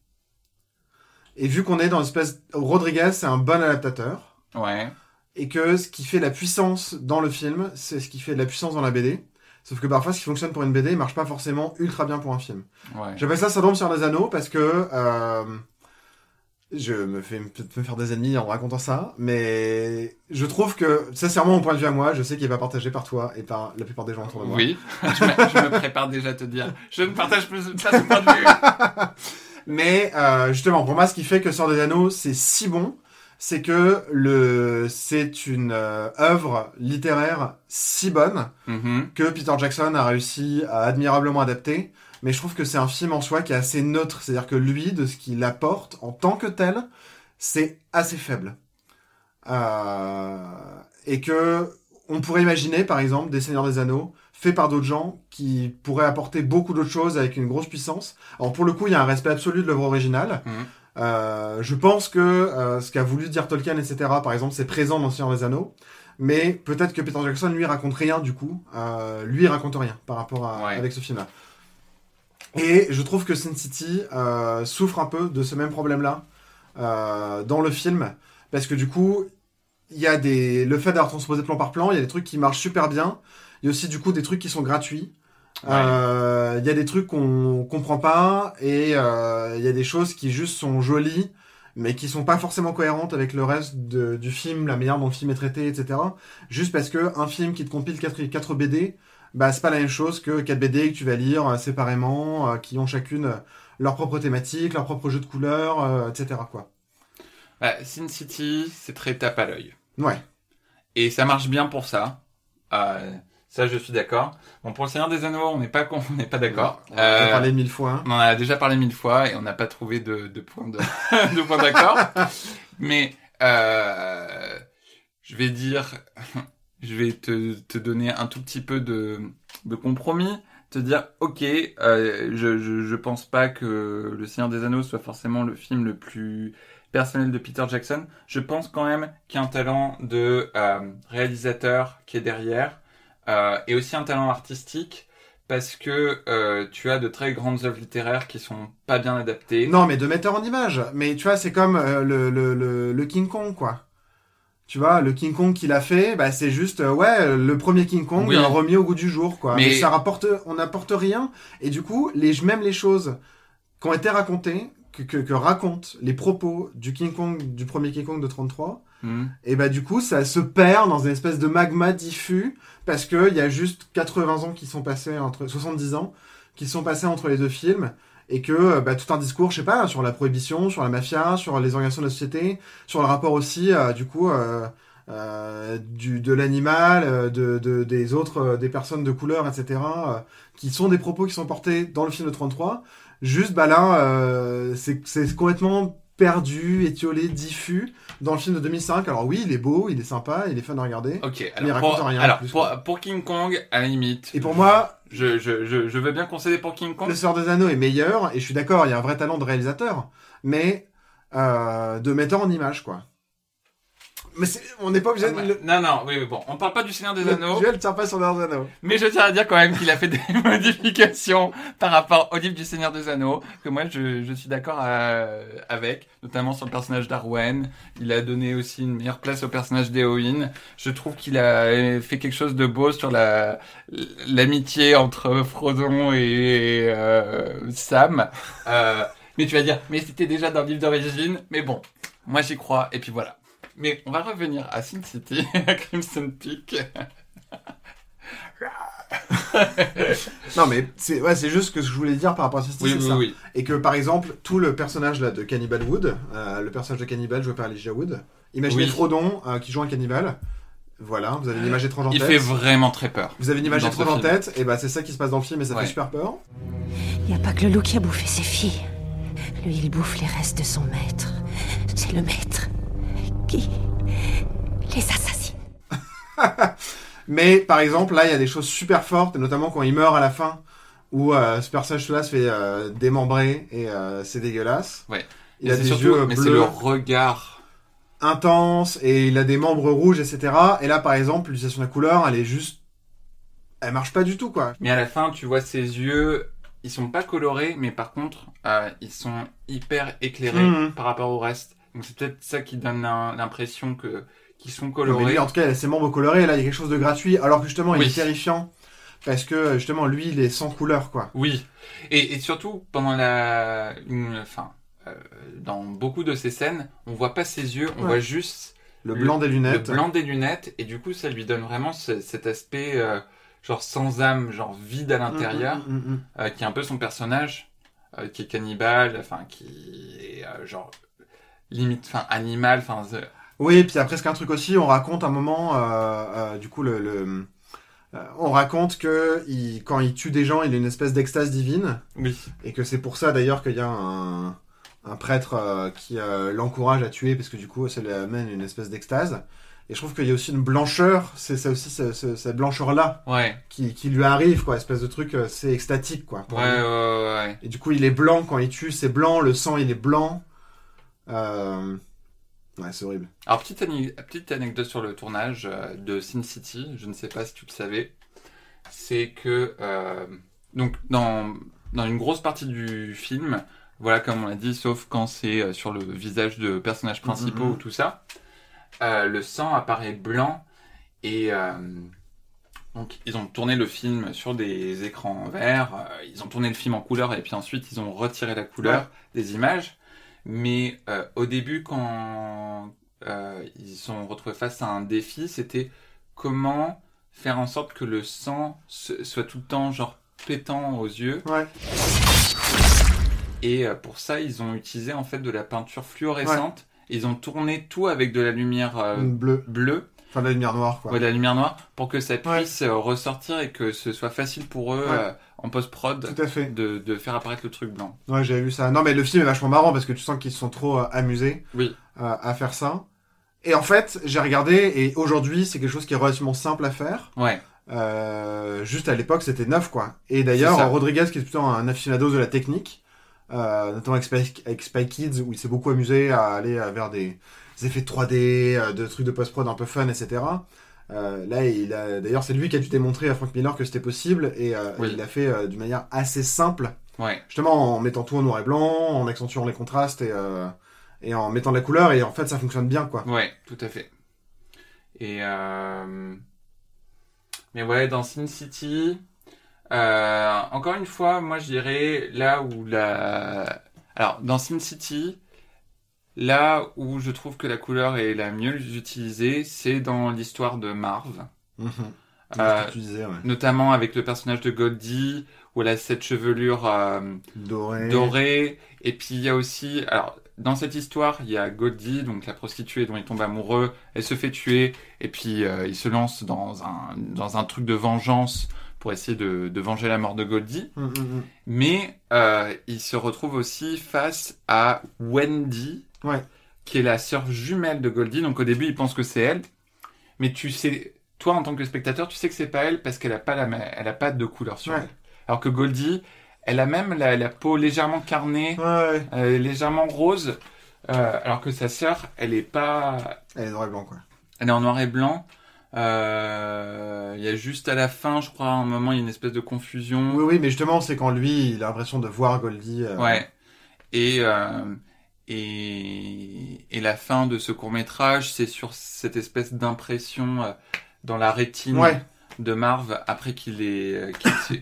Et vu qu'on est dans une espèce... Rodriguez, c'est un bon adaptateur. Ouais. Et que ce qui fait la puissance dans le film, c'est ce qui fait de la puissance dans la BD. Sauf que parfois, ce qui fonctionne pour une BD, marche pas forcément ultra bien pour un film. Ouais. J'appelle ça syndrome sur des anneaux parce que euh, je me fais peut-être me faire des ennemis en racontant ça, mais je trouve que, sincèrement, mon point de vue à moi, je sais qu'il est pas partagé par toi et par la plupart des gens autour de moi. Oui, je me, je me prépare déjà à te dire. Je ne partage plus pas ce point de vue. Mais euh, justement, pour moi, ce qui fait que Sort des Anneaux, c'est si bon, c'est que le c'est une euh, œuvre littéraire si bonne Mhm. que Peter Jackson a réussi à admirablement adapter. Mais je trouve que c'est un film en soi qui est assez neutre. C'est-à-dire que lui, de ce qu'il apporte en tant que tel, c'est assez faible. Euh, et que on pourrait imaginer, par exemple, des Seigneurs des Anneaux faits par d'autres gens qui pourraient apporter beaucoup d'autres choses avec une grosse puissance. Alors pour le coup, il y a un respect absolu de l'œuvre originale. Mhm. Euh, je pense que euh, ce qu'a voulu dire Tolkien, etc., par exemple, c'est présent dans Seigneur des Anneaux. Mais peut-être que Peter Jackson, lui, raconte rien du coup. Euh, lui, il raconte rien par rapport à, Ouais. avec ce film-là. Et je trouve que Sin City euh, souffre un peu de ce même problème-là euh, dans le film. Parce que du coup, il y a des... le fait d'avoir transposé plan par plan, il y a des trucs qui marchent super bien. Il y a aussi du coup des trucs qui sont gratuits. Ouais. Euh, Il y a des trucs qu'on comprend pas et euh, il y a des choses qui juste sont jolies mais qui sont pas forcément cohérentes avec le reste de- du film, la manière dont le film est traité, etc. Juste parce que un film qui te compile 4, 4 BD, bah c'est pas la même chose que 4 BD que tu vas lire euh, séparément, euh, qui ont chacune euh, leur propre thématique, leur propre jeu de couleurs, euh, etc. quoi. Bah, Sin City, c'est très tape à l'œil. Ouais. Et ça marche bien pour ça. Euh, ça, je suis d'accord. Bon, pour le Seigneur des Anneaux, on n'est pas, on n'est pas d'accord. On en a Euh, parlé mille fois. hein. On en a déjà parlé mille fois et on n'a pas trouvé de, de point de, de point d'accord. Mais euh, je vais dire, je vais te, te donner un tout petit peu de, de compromis, te dire, ok, euh, je, je je pense pas que Le Seigneur des Anneaux soit forcément le film le plus personnel de Peter Jackson. Je pense quand même qu'il y a un talent de euh, réalisateur qui est derrière. Euh, et aussi un talent artistique parce que euh, tu as de très grandes œuvres littéraires qui sont pas bien adaptées. Non, mais de metteur en image. Mais tu vois, c'est comme euh, le, le, le, le King Kong, quoi. Tu vois, le King Kong qu'il a fait, bah, c'est juste, euh, ouais, le premier King Kong Oui. remis au goût du jour, quoi. Mais- Mais, ça rapporte, on n'apporte rien. Et du coup, les, même les choses qui ont été racontées, que, que, que racontent les propos du King Kong, du premier King Kong de 33, Mhm. et bah, du coup, ça se perd dans une espèce de magma diffus, parce que il y a juste 80 ans qui sont passés entre, 70 ans, qui sont passés entre les deux films, et que euh, bah, tout un discours, je sais pas, sur la prohibition, sur la mafia, sur les organisations de la société, sur le rapport aussi, euh, du coup, euh, de l'animal, de, de- des autres, des personnes de couleur, etc., qui sont des propos qui sont portés dans le film de 33. Juste, bah là, c'est complètement perdu, étiolé, diffus dans le film de 2005. Alors oui, il est beau, il est sympa, il est fun à regarder. Ok, Mais il alors, raconte pour, rien en alors, plus, pour, King Kong, à la limite. Et pour moi, je, je, je, je veux bien concéder pour King Kong. Le Seigneur des Anneaux est meilleur, et je suis d'accord, il y a un vrai talent de réalisateur, mais euh, de metteur en image, quoi. Mais c'est- on n'est pas obligé de... Ah, le- Non, non, oui, oui, bon, on parle pas du Seigneur des Le Anneaux. duel tient pas sur le Seigneur des Anneaux. Mais je tiens à dire quand même qu'il a fait des modifications par rapport au livre du Seigneur des Anneaux, que moi je, je suis d'accord euh, avec, notamment sur le personnage d'Arwen. Il a donné aussi une meilleure place au personnage d'Eowyn. Je trouve qu'il a fait quelque chose de beau sur la l'amitié entre Frodon et euh, Sam. Euh, mais tu vas dire, mais c'était déjà dans le livre d'origine. Mais bon, moi j'y crois, et puis voilà. Mais on va revenir à Sin City, à Crimson Peak. Non, mais c'est ouais, c'est juste ce que je voulais dire par rapport à ce Oui, c'est oui, ça. oui. Et que par exemple, tout le personnage là de Cannibal Wood, euh, le personnage de Cannibal joué par Elijah Wood, imaginez Oui. Frodon euh, qui joue un cannibale. Voilà, vous avez une image étrange en Il tête. fait vraiment très peur. Vous avez une image étrange en tête, et bah c'est ça qui se passe dans le film et ça Ouais. fait super peur. Il n'y a pas que le loup qui a bouffé ses filles. Lui, il bouffe les restes de son maître. C'est le maître qui les assassine. Mais par exemple, là, il y a des choses super fortes, notamment quand il meurt à la fin, où euh, ce personnage-là se fait euh, démembrer et euh, c'est dégueulasse. Ouais. Il Mais a c'est des surtout- yeux mais c'est bleus le regard. intenses et il a des membres rouges, etc. Et là, par exemple, l'utilisation de la couleur, elle est juste, elle marche pas du tout, quoi. Mais à la fin, tu vois ses yeux, ils sont pas colorés, mais par contre, euh, ils sont hyper éclairés Mhm. par rapport au reste. Donc c'est peut-être ça qui donne l'im- l'impression que qu'ils sont mais colorés. lui, en tout cas, il a ses membres colorés. Là, il y a quelque chose de gratuit, alors que justement, il Oui. est terrifiant parce que justement, lui, il est sans couleur, quoi. Oui. Et, et surtout pendant la, une, enfin, euh, dans beaucoup de ces scènes, on voit pas ses yeux, on Ouais. voit juste Le blanc des lunettes. Le blanc des lunettes, et du coup, ça lui donne vraiment ce- cet aspect euh, genre sans âme, genre vide à l'intérieur, Mm, mm, mm, mm. euh, qui est un peu son personnage, qui est cannibale, enfin qui est genre limite, enfin animal, enfin the- Oui, et puis il y a presque un truc aussi, on raconte un moment, euh, euh, du coup, le, le- euh, on raconte que il, quand il tue des gens, il a une espèce d'extase divine, oui, et que c'est pour ça d'ailleurs qu'il y a un, un prêtre euh, qui euh, l'encourage à tuer, parce que du coup, ça lui amène une espèce d'extase. Et je trouve qu'il y a aussi une blancheur, c'est ça aussi, ce- ce- cette blancheur-là, ouais, qui, qui lui arrive, quoi, espèce de truc, c'est extatique, quoi. ouais, ouais, ouais. Et du coup, il est blanc quand il tue, c'est blanc, le sang, il est blanc. Euh... Ouais, c'est horrible. Alors petite, petite anecdote sur le tournage euh, de Sin City, je ne sais pas si tu le savais, c'est que euh, donc dans dans une grosse partie du film, voilà comme on l'a dit, sauf quand c'est sur le visage de personnages principaux Mhm. ou tout ça, euh, le sang apparaît blanc et euh, donc ils ont tourné le film sur des écrans verts, ils ont tourné le film en couleur et puis ensuite ils ont retiré la couleur des images. Mais euh, au début, quand euh, ils se sont retrouvés face à un défi, c'était comment faire en sorte que le sang soit tout le temps genre pétant aux yeux. Ouais. Et euh, pour ça, ils ont utilisé en fait de la peinture fluorescente. Ils ont tourné tout avec de la lumière euh, bleue. bleue, Enfin, la lumière noire, quoi. ouais, de la lumière noire, pour que ça puisse ressortir et que ce soit facile pour eux euh, en post-prod Tout à fait. de, de faire apparaître le truc blanc. Ouais, j'avais vu ça. Non, mais le film est vachement marrant parce que tu sens qu'ils se sont trop euh, amusés Oui. euh, à faire ça. Et en fait, j'ai regardé et aujourd'hui, c'est quelque chose qui est relativement simple à faire. Ouais, Euh, juste à l'époque, c'était neuf, quoi. Et d'ailleurs. Rodriguez, qui est plutôt un aficionado de la technique, notamment avec Spy, avec Spy Kids, où il s'est beaucoup amusé à aller vers des, des effets 3D, euh, de trucs de post-prod un peu fun, etc. Euh, là, il a, d'ailleurs, c'est lui qui a dû démontrer à Frank Miller que c'était possible et euh, Oui. il l'a fait euh, d'une manière assez simple, Ouais. justement en mettant tout en noir et blanc, en accentuant les contrastes et, et en mettant de la couleur et en fait ça fonctionne bien quoi. Ouais, tout à fait. Et mais ouais, dans Sin City, encore une fois, moi je dirais là où la, alors dans Sin City, là où je trouve que la couleur est la mieux utilisée, c'est dans l'histoire de Marv. Mhm. C'est Euh, ce que tu disais, ouais. notamment avec le personnage de Goldie, où elle a cette chevelure euh, Doré. dorée. Et puis il y a aussi, alors dans cette histoire, il y a Goldie, donc la prostituée dont il tombe amoureux. Elle se fait tuer, et puis euh, il se lance dans un dans un truc de vengeance pour essayer de, de venger la mort de Goldie. Mhm, mhm. Mais euh, il se retrouve aussi face à Wendy, Ouais. qui est la sœur jumelle de Goldie. Donc au début, il pense que c'est elle, mais tu sais, toi en tant que spectateur, tu sais que c'est pas elle parce qu'elle a pas la, elle a pas de couleur sur Ouais. elle. Alors que Goldie, elle a même la, la peau légèrement carnée, Ouais, euh, légèrement rose, euh, alors que sa sœur, elle est pas, Elle est noir et blanc quoi. elle est en noir et blanc. Euh, Il y a juste à la fin, je crois, à un moment, il y a une espèce de confusion. Oui, oui, mais justement, c'est quand lui, il a l'impression de voir Goldie. Ouais. Et, et, et la fin de ce court métrage, c'est sur cette espèce d'impression euh, dans la rétine Ouais. de Marv après qu'il est euh,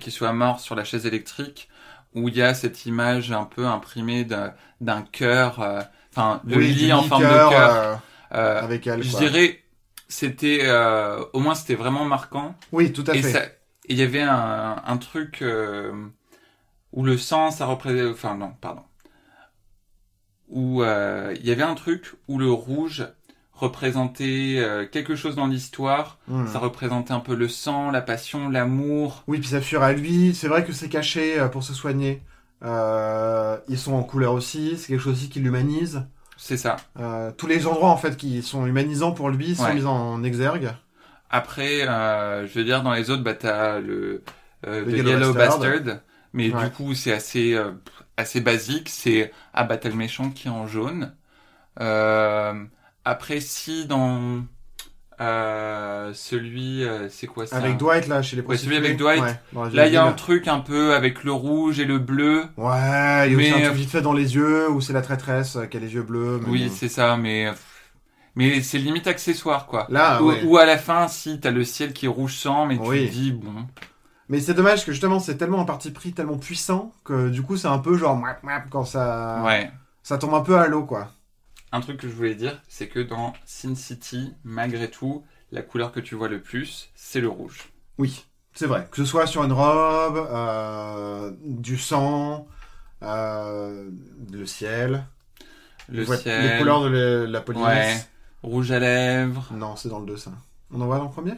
qu'il soit mort sur la chaise électrique, où il y a cette image un peu imprimée d'un d'un cœur, euh, enfin le Oui, lit en forme de cœur. euh, Euh, avec elle. je quoi. dirais, c'était euh, au moins c'était vraiment marquant. Oui, tout à Et fait. il y avait un, un truc euh, où le sang, ça représentait... Enfin, non, pardon. Où euh, il y avait un truc où le rouge représentait euh, quelque chose dans l'histoire. Hmm. Ça représentait un peu le sang, la passion, l'amour. Oui, puis ça fuir à lui. C'est vrai que c'est caché euh, pour se soigner. Euh, ils sont en couleur aussi. C'est quelque chose aussi qui l'humanise. C'est ça. Euh, tous les endroits en fait qui sont humanisants pour lui sont Ouais. mis en exergue. Après, euh, je veux dire, dans les autres, bah, t'as le, euh, The Yellow Yellow, Bastard. Bastard. Mais Ouais. du coup, c'est assez, euh, assez basique. C'est ah bah t'as le méchant qui est en jaune. Euh, après, si dans euh, celui, euh, c'est quoi ça Avec Dwight là chez les Ouais, celui prostituées. avec Dwight. Ouais, Là, il y a un truc un peu avec le rouge et le bleu. Ouais, il y a aussi Mais, un euh, truc vite fait dans les yeux où c'est la traîtresse euh, qui a les yeux bleus. mais Oui, bon. c'est ça, mais mais c'est limite accessoire quoi. Là, ou, ouais. ou à la fin, si t'as le ciel qui est rouge sang, mais tu Oui. te dis bon. Mais c'est dommage que justement c'est tellement un parti pris tellement puissant que du coup c'est un peu genre quand ça Ouais. ça tombe un peu à l'eau quoi. Un truc que je voulais dire, c'est que dans Sin City, malgré tout, la couleur que tu vois le plus, c'est le rouge. Oui, c'est vrai. Que ce soit sur une robe, euh, du sang, euh, le ciel, Le Ouais, ciel, les couleurs de la, la police. Ouais. rouge à lèvres. Non, c'est dans le 2 ça. On en voit dans le premier?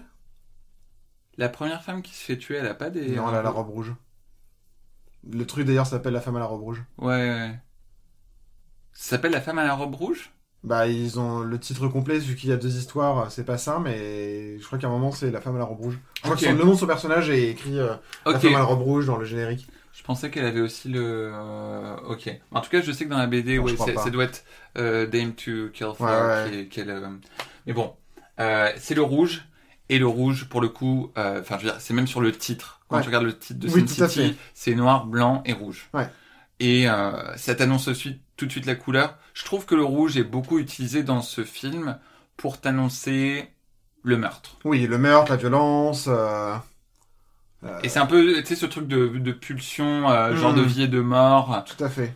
La première femme qui se fait tuer, elle a pas des... Non, elle a la robe rouge. Le truc d'ailleurs s'appelle la femme à la robe rouge. Ouais, ouais. Ça s'appelle La femme à la robe rouge? Bah ils ont le titre complet vu qu'il y a deux histoires, c'est pas ça, mais je crois qu'à un moment c'est la femme à la robe rouge. Je crois Ok. que son- le nom de son personnage est écrit euh, la Ok. femme à la robe rouge dans le générique. Je pensais qu'elle avait aussi le... euh, Ok. En tout cas, je sais que dans la BD, Non, je ouais, crois c'est- pas. ça doit être euh, Dame to Kill For. Ouais, ouais. qui est- qui est le- Mais bon, euh, c'est le rouge. Et le rouge, pour le coup, euh, enfin, je veux dire, c'est même sur le titre. Quand Ouais. tu regardes le titre de Oui, Sin City, c'est noir, blanc et rouge. Ouais. Et euh, ça t'annonce tout de suite- tout de suite la couleur. Je trouve que le rouge est beaucoup utilisé dans ce film pour t'annoncer le meurtre. Oui, le meurtre, la violence. euh, euh, Et c'est un peu, tu sais, ce truc de, de pulsion, euh, genre de vie et de mort, tout à fait.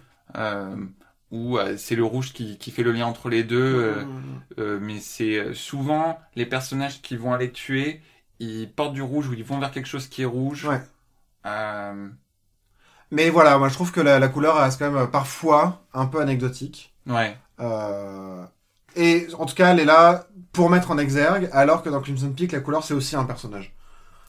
Euh, où euh, c'est le rouge qui, qui fait le lien entre les deux. euh, Mm. euh, mais c'est souvent les personnages qui vont aller tuer, ils portent du rouge ou ils vont vers quelque chose qui est rouge. Ouais. Mais voilà, moi je trouve que la, la couleur reste quand même parfois un peu anecdotique. ouais. Et en tout cas, elle est là pour mettre en exergue, alors que dans Crimson Peak, la couleur c'est aussi un personnage.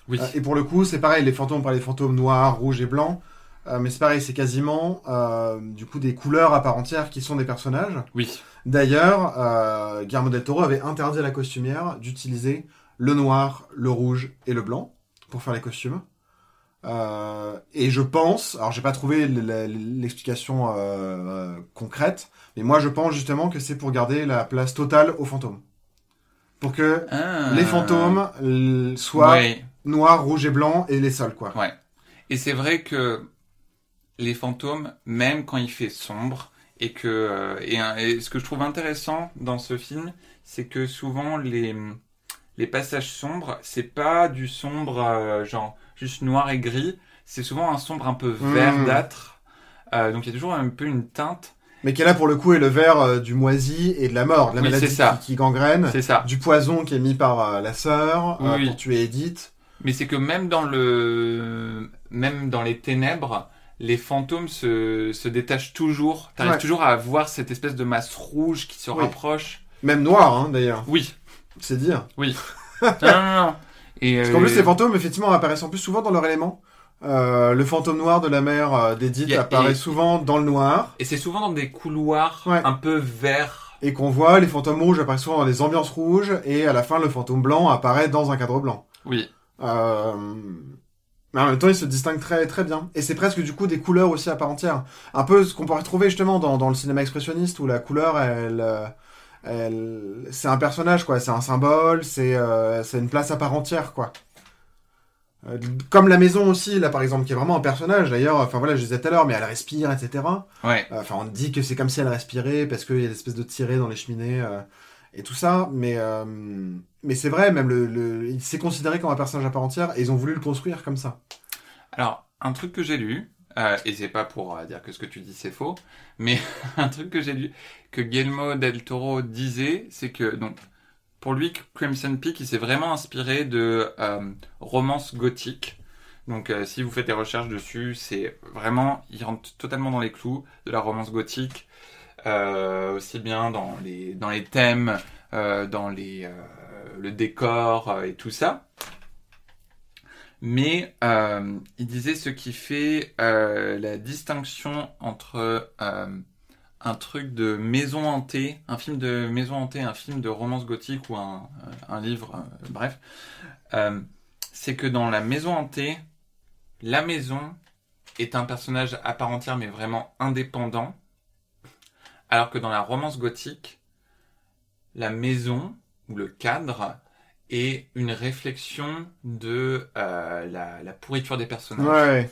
Oui. Et pour le coup, c'est pareil, les fantômes par les fantômes noirs, rouges et blancs. Euh, mais c'est pareil, c'est quasiment euh, du coup des couleurs à part entière qui sont des personnages. Oui. D'ailleurs, euh, Guillermo del Toro avait interdit à la costumière d'utiliser le noir, le rouge et le blanc pour faire les costumes. Euh, et je pense, alors j'ai pas trouvé l'explication euh, euh, concrète, mais moi je pense justement que c'est pour garder la place totale aux fantômes. pour que Ah. les fantômes soient Ouais. noirs, rouges et blancs et les sols, quoi. Ouais. Et c'est vrai que les fantômes, même quand il fait sombre, et que euh, et, et ce que je trouve intéressant dans ce film, c'est que souvent les les passages sombres, c'est pas du sombre euh, genre juste noir et gris, c'est souvent un sombre un peu Mmh. verdâtre. Euh, donc il y a toujours un peu une teinte. Mais qui là, pour le coup, est le vert euh, du moisi et de la mort, de la Oui, maladie ça. qui, qui gangrène, C'est ça. du poison qui est mis par la sœur Oui. pour tuer Edith. Mais c'est que même dans le même dans les ténèbres, les fantômes se, se détachent toujours. T'arrives Ouais. toujours à voir cette espèce de masse rouge qui se Oui. rapproche. Même noir, hein, d'ailleurs. Oui. C'est dire. Oui. non, non, non. Et Parce qu'en euh, plus, les fantômes, effectivement, apparaissent en plus souvent dans leur élément. Euh, le fantôme noir de la mère euh, d'Edith apparaît et- souvent dans le noir. Et c'est souvent dans des couloirs Ouais. un peu verts. Et qu'on voit, les fantômes rouges apparaissent souvent dans des ambiances rouges. Et à la fin, le fantôme blanc apparaît dans un cadre blanc. Oui. Euh... Mais en même temps, ils se distinguent très, très bien. Et c'est presque du coup des couleurs aussi à part entière. Un peu ce qu'on pourrait trouver justement dans, dans le cinéma expressionniste où la couleur, elle, euh, elle, c'est un personnage quoi, c'est un symbole, c'est, euh, une place à part entière quoi. Euh, Comme la maison aussi, là par exemple, qui est vraiment un personnage d'ailleurs. Enfin voilà, je disais tout à l'heure, mais elle respire, etc. Ouais. Euh, Enfin, on dit que c'est comme si elle respirait parce qu'il y a des espèces de tirées dans les cheminées euh, et tout ça. Mais, euh, mais c'est vrai, même il s'est considéré comme un personnage à part entière et ils ont voulu le construire comme ça. Alors, un truc que j'ai lu, euh, et c'est pas pour euh, dire que ce que tu dis c'est faux, mais un truc que j'ai lu, que Guillermo del Toro disait, c'est que, donc, pour lui, Crimson Peak, il s'est vraiment inspiré de euh, romances gothiques. Donc, si vous faites des recherches dessus, c'est vraiment, il rentre totalement dans les clous de la romance gothique, aussi bien dans les, dans les thèmes, euh, dans les, euh, le décor euh, et tout ça. Mais euh, il disait ce qui fait euh, la distinction entre euh, un truc de maison hantée, un film de maison hantée, un film de romance gothique ou un, euh, un livre, euh, bref, euh, c'est que dans la maison hantée, la maison est un personnage à part entière mais vraiment indépendant, alors que dans la romance gothique, la maison ou le cadre est une réflexion de euh, la, la pourriture des personnages, Ouais.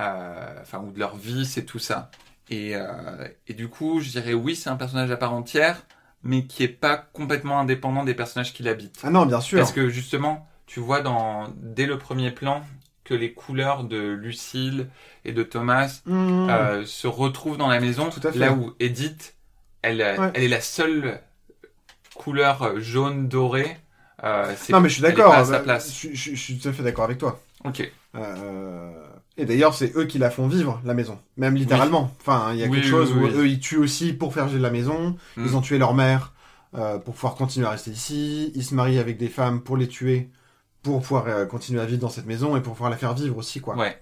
Euh, enfin ou de leur vie, c'est tout ça. Et, euh, et du coup, je dirais oui, c'est un personnage à part entière, mais qui est pas complètement indépendant des personnages qui l'habitent. Ah non, bien sûr. Parce que justement, tu vois dans dès le premier plan que les couleurs de Lucille et de Thomas Mmh. euh, se retrouvent dans la maison, Tout à fait. là où Edith, elle, Ouais. elle est la seule couleur euh, jaune dorée. Euh, c'est- Non, mais je suis d'accord. pas à sa euh, place. Je, je- je suis tout à fait d'accord avec toi. Ok. Euh, Et d'ailleurs, c'est eux qui la font vivre, la maison. Même littéralement. Enfin, il y a Oui, quelque chose où eux, ils tuent aussi pour faire vivre la maison. Mm. Ils ont tué leur mère euh, pour pouvoir continuer à rester ici. Ils se marient avec des femmes pour les tuer, pour pouvoir euh, continuer à vivre dans cette maison et pour pouvoir la faire vivre aussi, quoi. Ouais.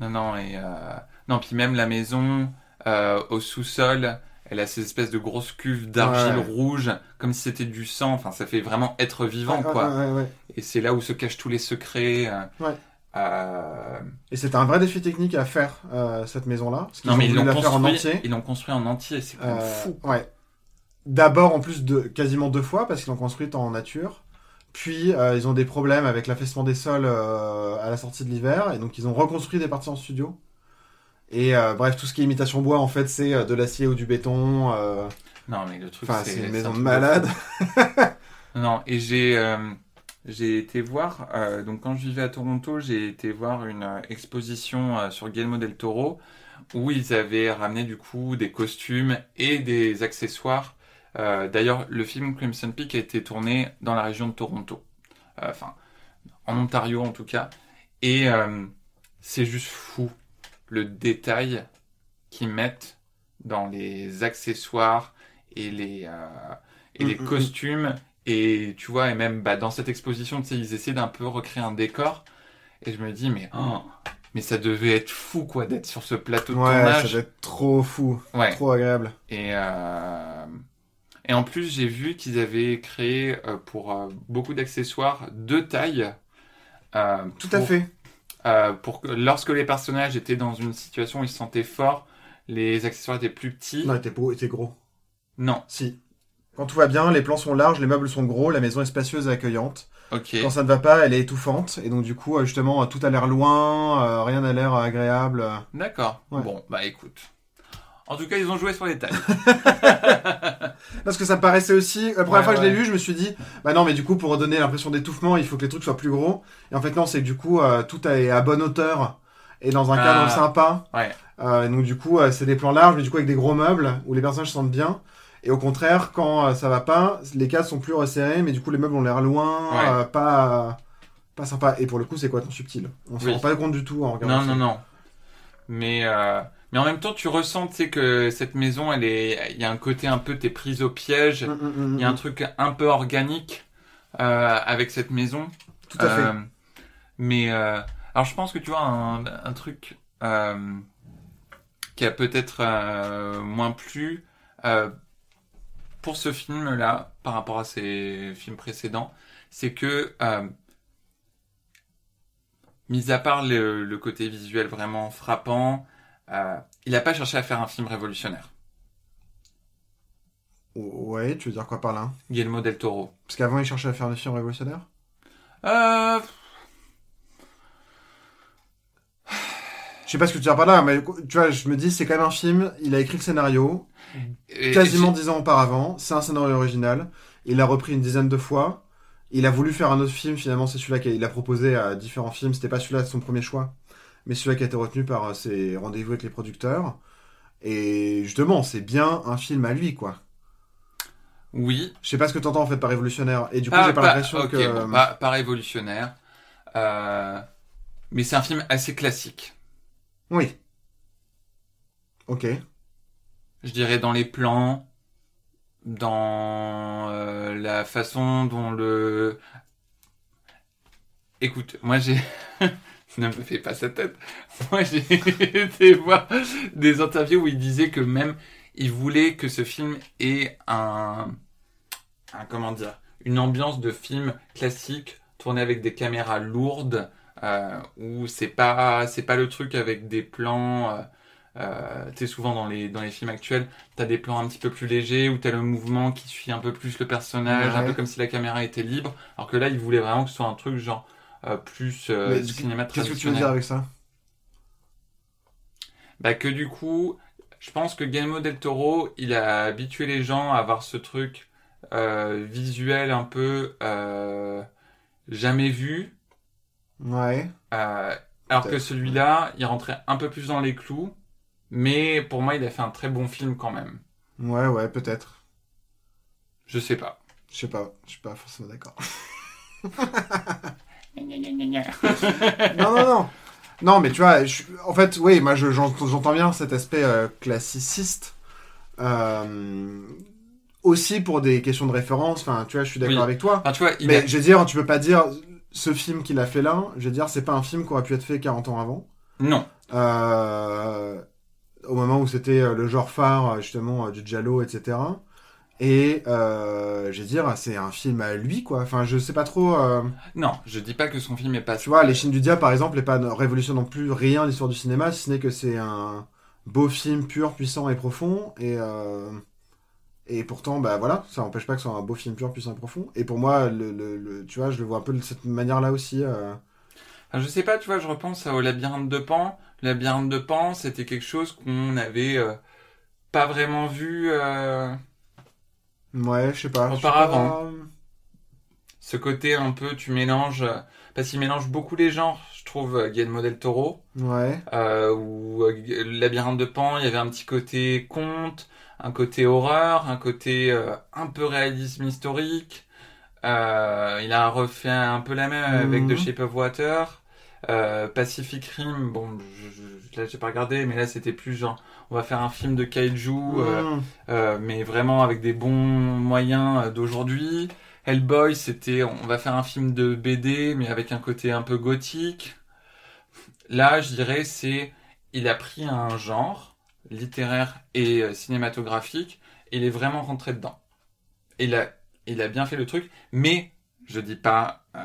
Non, non, et euh... non, puis même la maison euh, au sous-sol, elle a ces espèces de grosses cuves d'argile Ouais. rouge, comme si c'était du sang. Enfin, ça fait vraiment être vivant, Ouais, ouais, quoi. ouais, ouais. Et c'est là où se cachent tous les secrets. Ouais. Et c'était un vrai défi technique à faire, cette maison-là. Non, mais ils l'ont construit. entier. Ils l'ont construit en entier. C'est fou. Ouais. D'abord, en plus de quasiment deux fois, parce qu'ils l'ont construite en nature. Puis, euh, ils ont des problèmes avec l'affaissement des sols euh, à la sortie de l'hiver. Et donc, ils ont reconstruit des parties en studio. Et euh, bref, tout ce qui est imitation bois, en fait, c'est de l'acier ou du béton. Non, mais le truc, Enfin, c'est une un maison de malade. non, et j'ai j'ai été voir. donc, quand je vivais à Toronto, j'ai été voir une exposition sur Guillermo del Toro où ils avaient ramené du coup des costumes et des accessoires. Euh, D'ailleurs, le film Crimson Peak a été tourné dans la région de Toronto, Euh, enfin en Ontario en tout cas, et euh, c'est juste fou le détail qu'ils mettent dans les accessoires et les Mm, mm, mm. costumes et tu vois et même bah, dans cette exposition tu sais ils essaient d'un peu recréer un décor et je me dis mais oh, mais ça devait être fou quoi d'être sur ce plateau de Ouais, ça tournage doit être trop fou. Ouais. Trop agréable. et euh, et en plus j'ai vu qu'ils avaient créé euh, pour euh, beaucoup d'accessoires deux tailles euh, Tout à fait. pour que lorsque les personnages étaient dans une situation où ils se sentaient forts, les accessoires étaient plus petits. Non, il était, beau, il était gros. Non. Si. Quand tout va bien, les plans sont larges, les meubles sont gros, la maison est spacieuse et accueillante. Quand ça ne va pas, elle est étouffante. Et donc, du coup, justement, tout a l'air loin, rien n'a l'air agréable. D'accord. Ouais. Bon, bah écoute. En tout cas, ils ont joué sur les tailles. Parce que ça me paraissait aussi, la première Ouais, fois que je l'ai lu, je me suis dit, bah non, mais du coup, pour redonner l'impression d'étouffement, il faut que les trucs soient plus gros. Et en fait, non, c'est que du coup, euh, tout est à bonne hauteur et dans un Ah. cadre sympa. Ouais. Euh, donc, du coup, euh, c'est des plans larges, mais du coup, avec des gros meubles où les personnages se sentent bien. Et au contraire, quand ça va pas, les cadres sont plus resserrés, mais du coup, les meubles ont l'air loin, pas, pas sympa. Et pour le coup, c'est quoi ton subtil? On se Oui. rend pas compte du tout en regardant. Non, non, non. Mais, mais en même temps, tu ressens, tu sais, que cette maison, elle est, il y a un côté un peu, t'es prise au piège. Mm, mm, mm, Il y a un truc un peu organique euh, avec cette maison. Tout à fait. Euh, mais euh, alors je pense que tu vois un, un truc euh, qui a peut-être moins plu euh, pour ce film-là par rapport à ses films précédents, c'est que euh, mis à part le, le côté visuel vraiment frappant, il n'a pas cherché à faire un film révolutionnaire. Ouais, tu veux dire quoi par là? Guillermo del Toro. Parce qu'avant, il cherchait à faire des films révolutionnaires Euh, Je sais pas ce que tu veux dire par là, mais tu vois, je me dis, c'est quand même un film, il a écrit le scénario, et- quasiment dix ans auparavant, c'est un scénario original, il l'a repris une dizaine de fois, il a voulu faire un autre film, finalement c'est celui-là qu'il a proposé à différents films, c'était pas celui-là son premier choix, mais celui-là qui a été retenu par euh, ses rendez-vous avec les producteurs, et justement, c'est bien un film à lui, quoi. Oui, Je sais pas ce que t'entends en fait par révolutionnaire, et du coup Ah, j'ai pas l'impression que... bon, pas révolutionnaire. Euh, mais c'est un film assez classique. Oui. Ok. Je dirais dans les plans, dans euh, la façon dont le... Écoute, moi j'ai... ne me fais pas sa tête. Moi j'ai été voir des interviews où il disait que même il voulait que ce film ait un... un comment dire Une ambiance de film classique tourné avec des caméras lourdes euh, où c'est pas c'est pas le truc avec des plans euh, euh, tu sais souvent dans les dans les films actuels t'as des plans un petit peu plus légers où t'as le mouvement qui suit un peu plus le personnage un peu comme si la caméra était libre alors que là il voulait vraiment que ce soit un truc genre plus euh, du cinéma Qu'est-ce que tu veux dire avec ça? Bah que du coup, je pense que Guillermo del Toro, il a habitué les gens à avoir ce truc euh, visuel un peu euh, jamais vu, Ouais. euh, alors que celui-là, il rentrait un peu plus dans les clous, mais pour moi, il a fait un très bon film quand même. Ouais, ouais, peut-être. Je sais pas. Je sais pas, je suis pas forcément d'accord. non, non, non, non. Mais tu vois, je- en fait, oui, moi je- j'ent- j'entends bien cet aspect euh, classiciste. Euh, aussi pour des questions de référence, enfin, tu vois, je suis d'accord Oui. avec toi. Enfin, tu vois, il Mais a- je veux dire, tu peux pas dire ce film qu'il a fait là, je veux dire, c'est pas un film qui aurait pu être fait 40 ans avant. Non. Euh, au moment où c'était le genre phare, justement, du Giallo, etc. Et euh, je veux dire, c'est un film à lui, quoi. Enfin, je sais pas trop. euh, Non, je dis pas que son film est pas... Tu vois, Les Chines du Diable, par exemple, n'est pas ne révolutionne non plus rien l'histoire du cinéma, si ce n'est que c'est un beau film pur, puissant et profond. Et, euh, et pourtant, bah voilà, ça n'empêche pas que ce soit un beau film pur, puissant et profond. Et pour moi, le, le- le- tu vois, je le vois un peu de cette manière-là aussi. euh. Enfin, je sais pas, tu vois, je repense au labyrinthe de Pan. Le labyrinthe de Pan, c'était quelque chose qu'on avait euh, pas vraiment vu... Ouais, je sais pas. Auparavant. pas- ce côté un peu tu mélanges parce qu'il mélange beaucoup les genres je trouve euh, Guillermo del Toro Ouais. euh, où euh, labyrinthe de Pan il y avait un petit côté conte un côté horreur un côté euh, un peu réalisme historique il a refait un peu la même avec Mhm. The Shape of Water Pacific Rim bon je, je- là j'ai pas regardé mais là c'était plus genre on va faire un film de kaiju euh, Mmh. euh, mais vraiment avec des bons moyens euh, d'aujourd'hui. Hellboy, c'était on va faire un film de BD, mais avec un côté un peu gothique. Là, je dirais, c'est il a pris un genre littéraire et cinématographique, et il est vraiment rentré dedans. Il a, il a bien fait le truc, mais je dis pas euh,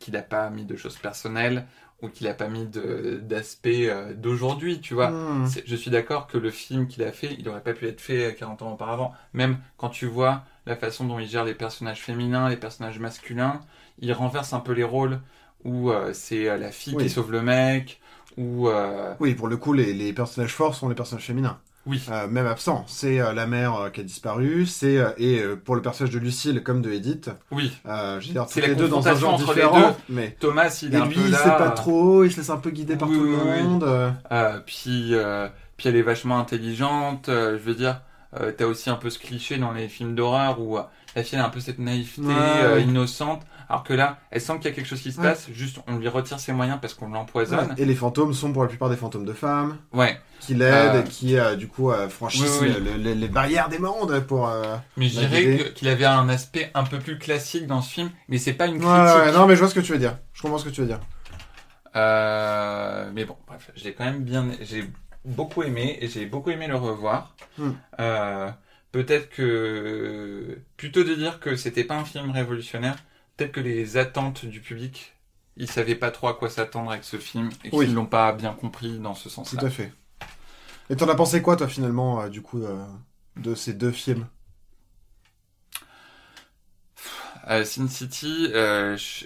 qu'il a pas mis de choses personnelles ou qu'il a pas mis d'aspect euh, d'aujourd'hui, tu vois. Mmh. C'est- Je suis d'accord que le film qu'il a fait, il aurait pas pu être fait 40 ans auparavant. Même quand tu vois la façon dont il gère les personnages féminins, les personnages masculins. Il renverse un peu les rôles où euh, c'est euh, la fille Oui. qui sauve le mec, ou euh, Oui, pour le coup, les, les personnages forts sont les personnages féminins. Oui, Euh, même absents. C'est euh, la mère euh, qui a disparu, c'est et pour le personnage de Lucille comme de Edith, oui. C'est les deux dans un genre entre les différent, deux. mais Thomas, il et est un lui, peu il là. sait pas trop, il se laisse un peu guider par Oui, tout le oui, monde. puis, puis elle est vachement intelligente. je veux dire, t'as aussi un peu ce cliché dans les films d'horreur où la fille elle a un peu cette naïveté Ouais, ouais. innocente, alors que là, elle sent qu'il y a quelque chose qui se Ouais. passe. Juste, on lui retire ses moyens parce qu'on l'empoisonne. Et les fantômes sont pour la plupart des fantômes de femmes Ouais. qui l'aident Euh. et qui euh, du coup euh, franchissent Oui, oui. le- le- les barrières des mondes pour. Mais je dirais qu'il avait un aspect un peu plus classique dans ce film, mais c'est pas une critique. ouais, non, mais je vois ce que tu veux dire. Je comprends ce que tu veux dire. Mais bon, bref, j'ai quand même bien, j'ai beaucoup aimé et j'ai beaucoup aimé le revoir. Hmm. Peut-être que plutôt de dire que c'était pas un film révolutionnaire, peut-être que les attentes du public, ils savaient pas trop à quoi s'attendre avec ce film et qu'ils Oui. l'ont pas bien compris dans ce Tout sens-là. à fait. Et t'en as pensé quoi, toi, finalement, euh, du coup, euh, de ces deux films? Euh, Sin City,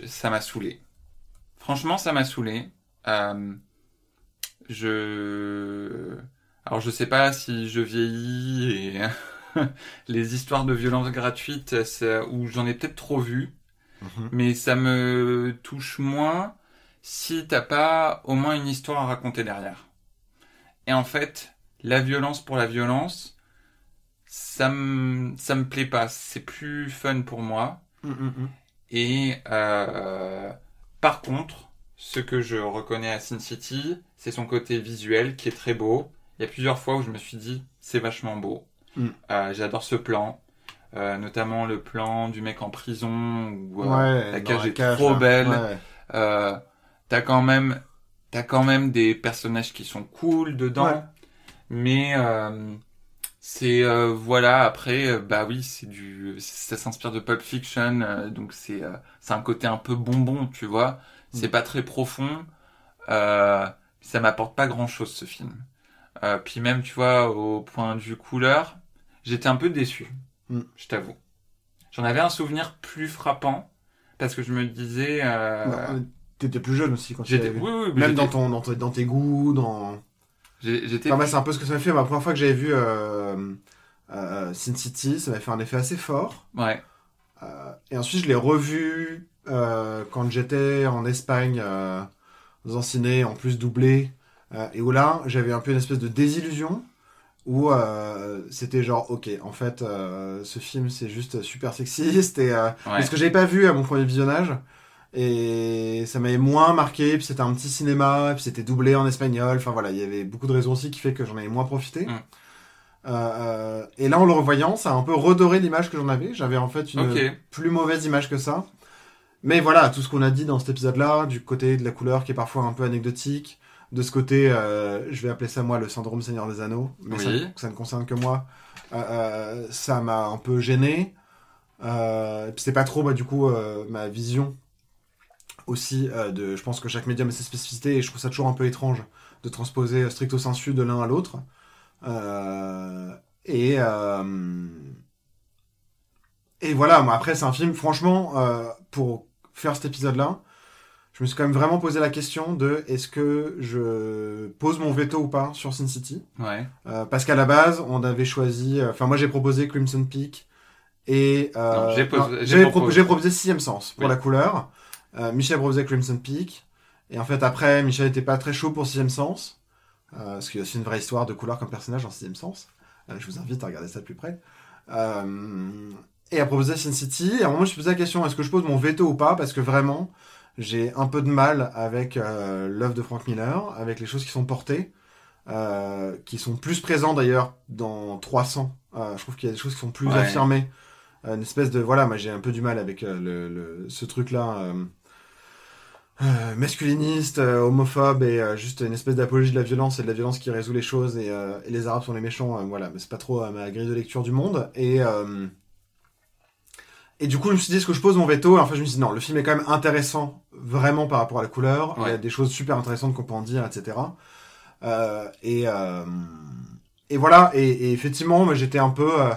ça m'a saoulé. Franchement, ça m'a saoulé. Je, alors je sais pas si je vieillis et les histoires de violence gratuites, ça- ou j'en ai peut-être trop vu, Mhm. mais ça me touche moins si t'as pas au moins une histoire à raconter derrière. Et en fait, la violence pour la violence, ça me, ça me plaît pas. C'est plus fun pour moi. Et euh, par contre, ce que je reconnais à Sin City, c'est son côté visuel qui est très beau. Il y a plusieurs fois où je me suis dit, c'est vachement beau. Mm. Euh, J'adore ce plan, Euh, notamment le plan du mec en prison où euh, Ouais, la cage est cage, trop là. belle. Ouais. Euh, t'as quand même, t'as quand même des personnages qui sont cool dedans, Ouais. mais euh, c'est euh, voilà après bah oui c'est du ça s'inspire de Pulp Fiction euh, donc c'est euh, c'est un côté un peu bonbon tu vois c'est Mm. pas très profond euh, ça m'apporte pas grand chose ce film euh, puis même tu vois au point de vue couleur j'étais un peu déçu Mm. je t'avoue j'en avais un souvenir plus frappant parce que je me disais euh, euh, T'étais plus jeune aussi quand tu j'étais oui, oui, Même dans, ton, dans, tes- dans tes goûts, dans... j'étais Enfin, c'est un peu ce que ça m'a fait. La première fois que j'avais vu euh, euh, Sin City, ça m'a fait un effet assez fort. ouais et ensuite, je l'ai revu quand j'étais en Espagne, dans un ciné en plus doublé. et où là, j'avais un peu une espèce de désillusion. Où euh, c'était genre, ok, en fait, euh, ce film, c'est juste super sexiste. Et, euh, ouais Parce que j'avais pas vu à mon premier visionnage. Et ça m'avait moins marqué. Puis c'était un petit cinéma. Puis c'était doublé en espagnol. Enfin voilà, il y avait beaucoup de raisons aussi qui fait que j'en avais moins profité. Mm. Euh, euh, et là, en le revoyant, ça a un peu redoré l'image que j'en avais. J'avais en fait une plus mauvaise image que ça. Mais voilà, tout ce qu'on a dit dans cet épisode-là, du côté de la couleur qui est parfois un peu anecdotique, de ce côté, euh, je vais appeler ça moi le syndrome Seigneur des Anneaux, mais Oui. ça, ça ne concerne que moi, euh, euh, ça m'a un peu gêné. Euh, c'est pas trop, bah, du coup, ma vision aussi de. Je pense que chaque médium a ses spécificités et je trouve ça toujours un peu étrange de transposer stricto sensu de l'un à l'autre. Et. et voilà, moi après c'est un film, franchement, pour faire cet épisode-là, je me suis quand même vraiment posé la question de est-ce que je pose mon veto ou pas sur Sin City ouais Euh, Parce qu'à la base, on avait choisi, euh, enfin moi j'ai proposé Crimson Peak et euh, j'ai proposé. proposé Sixième Sens pour Oui. la couleur. Euh, Michel proposait Crimson Peak et en fait après Michel était pas très chaud pour Sixième Sens parce qu'il y a aussi une vraie histoire de couleur comme personnage en Sixième Sens. Je vous invite à regarder ça de plus près. Et à proposer Sin City. Et à un moment, je me suis posé la question est-ce que je pose mon veto ou pas? Parce que vraiment, j'ai un peu de mal avec euh, l'œuvre de Frank Miller, avec les choses qui sont portées, euh, qui sont plus présentes d'ailleurs dans 300. Euh, je trouve qu'il y a des choses qui sont plus Ouais. affirmées. Euh, une espèce de. Voilà, moi j'ai un peu du mal avec euh, le, le- ce truc-là. euh, masculiniste, homophobe et euh, juste une espèce d'apologie de la violence et de la violence qui résout les choses et, euh, et les arabes sont les méchants, voilà, mais c'est pas trop ma grille de lecture du monde et euh, et du coup je me suis dit est-ce que je pose mon veto? Et en fait je me suis dit non le film est quand même intéressant vraiment par rapport à la couleur, il y a des choses super intéressantes qu'on peut en dire etc euh, et euh, et voilà et, et effectivement j'étais un peu euh,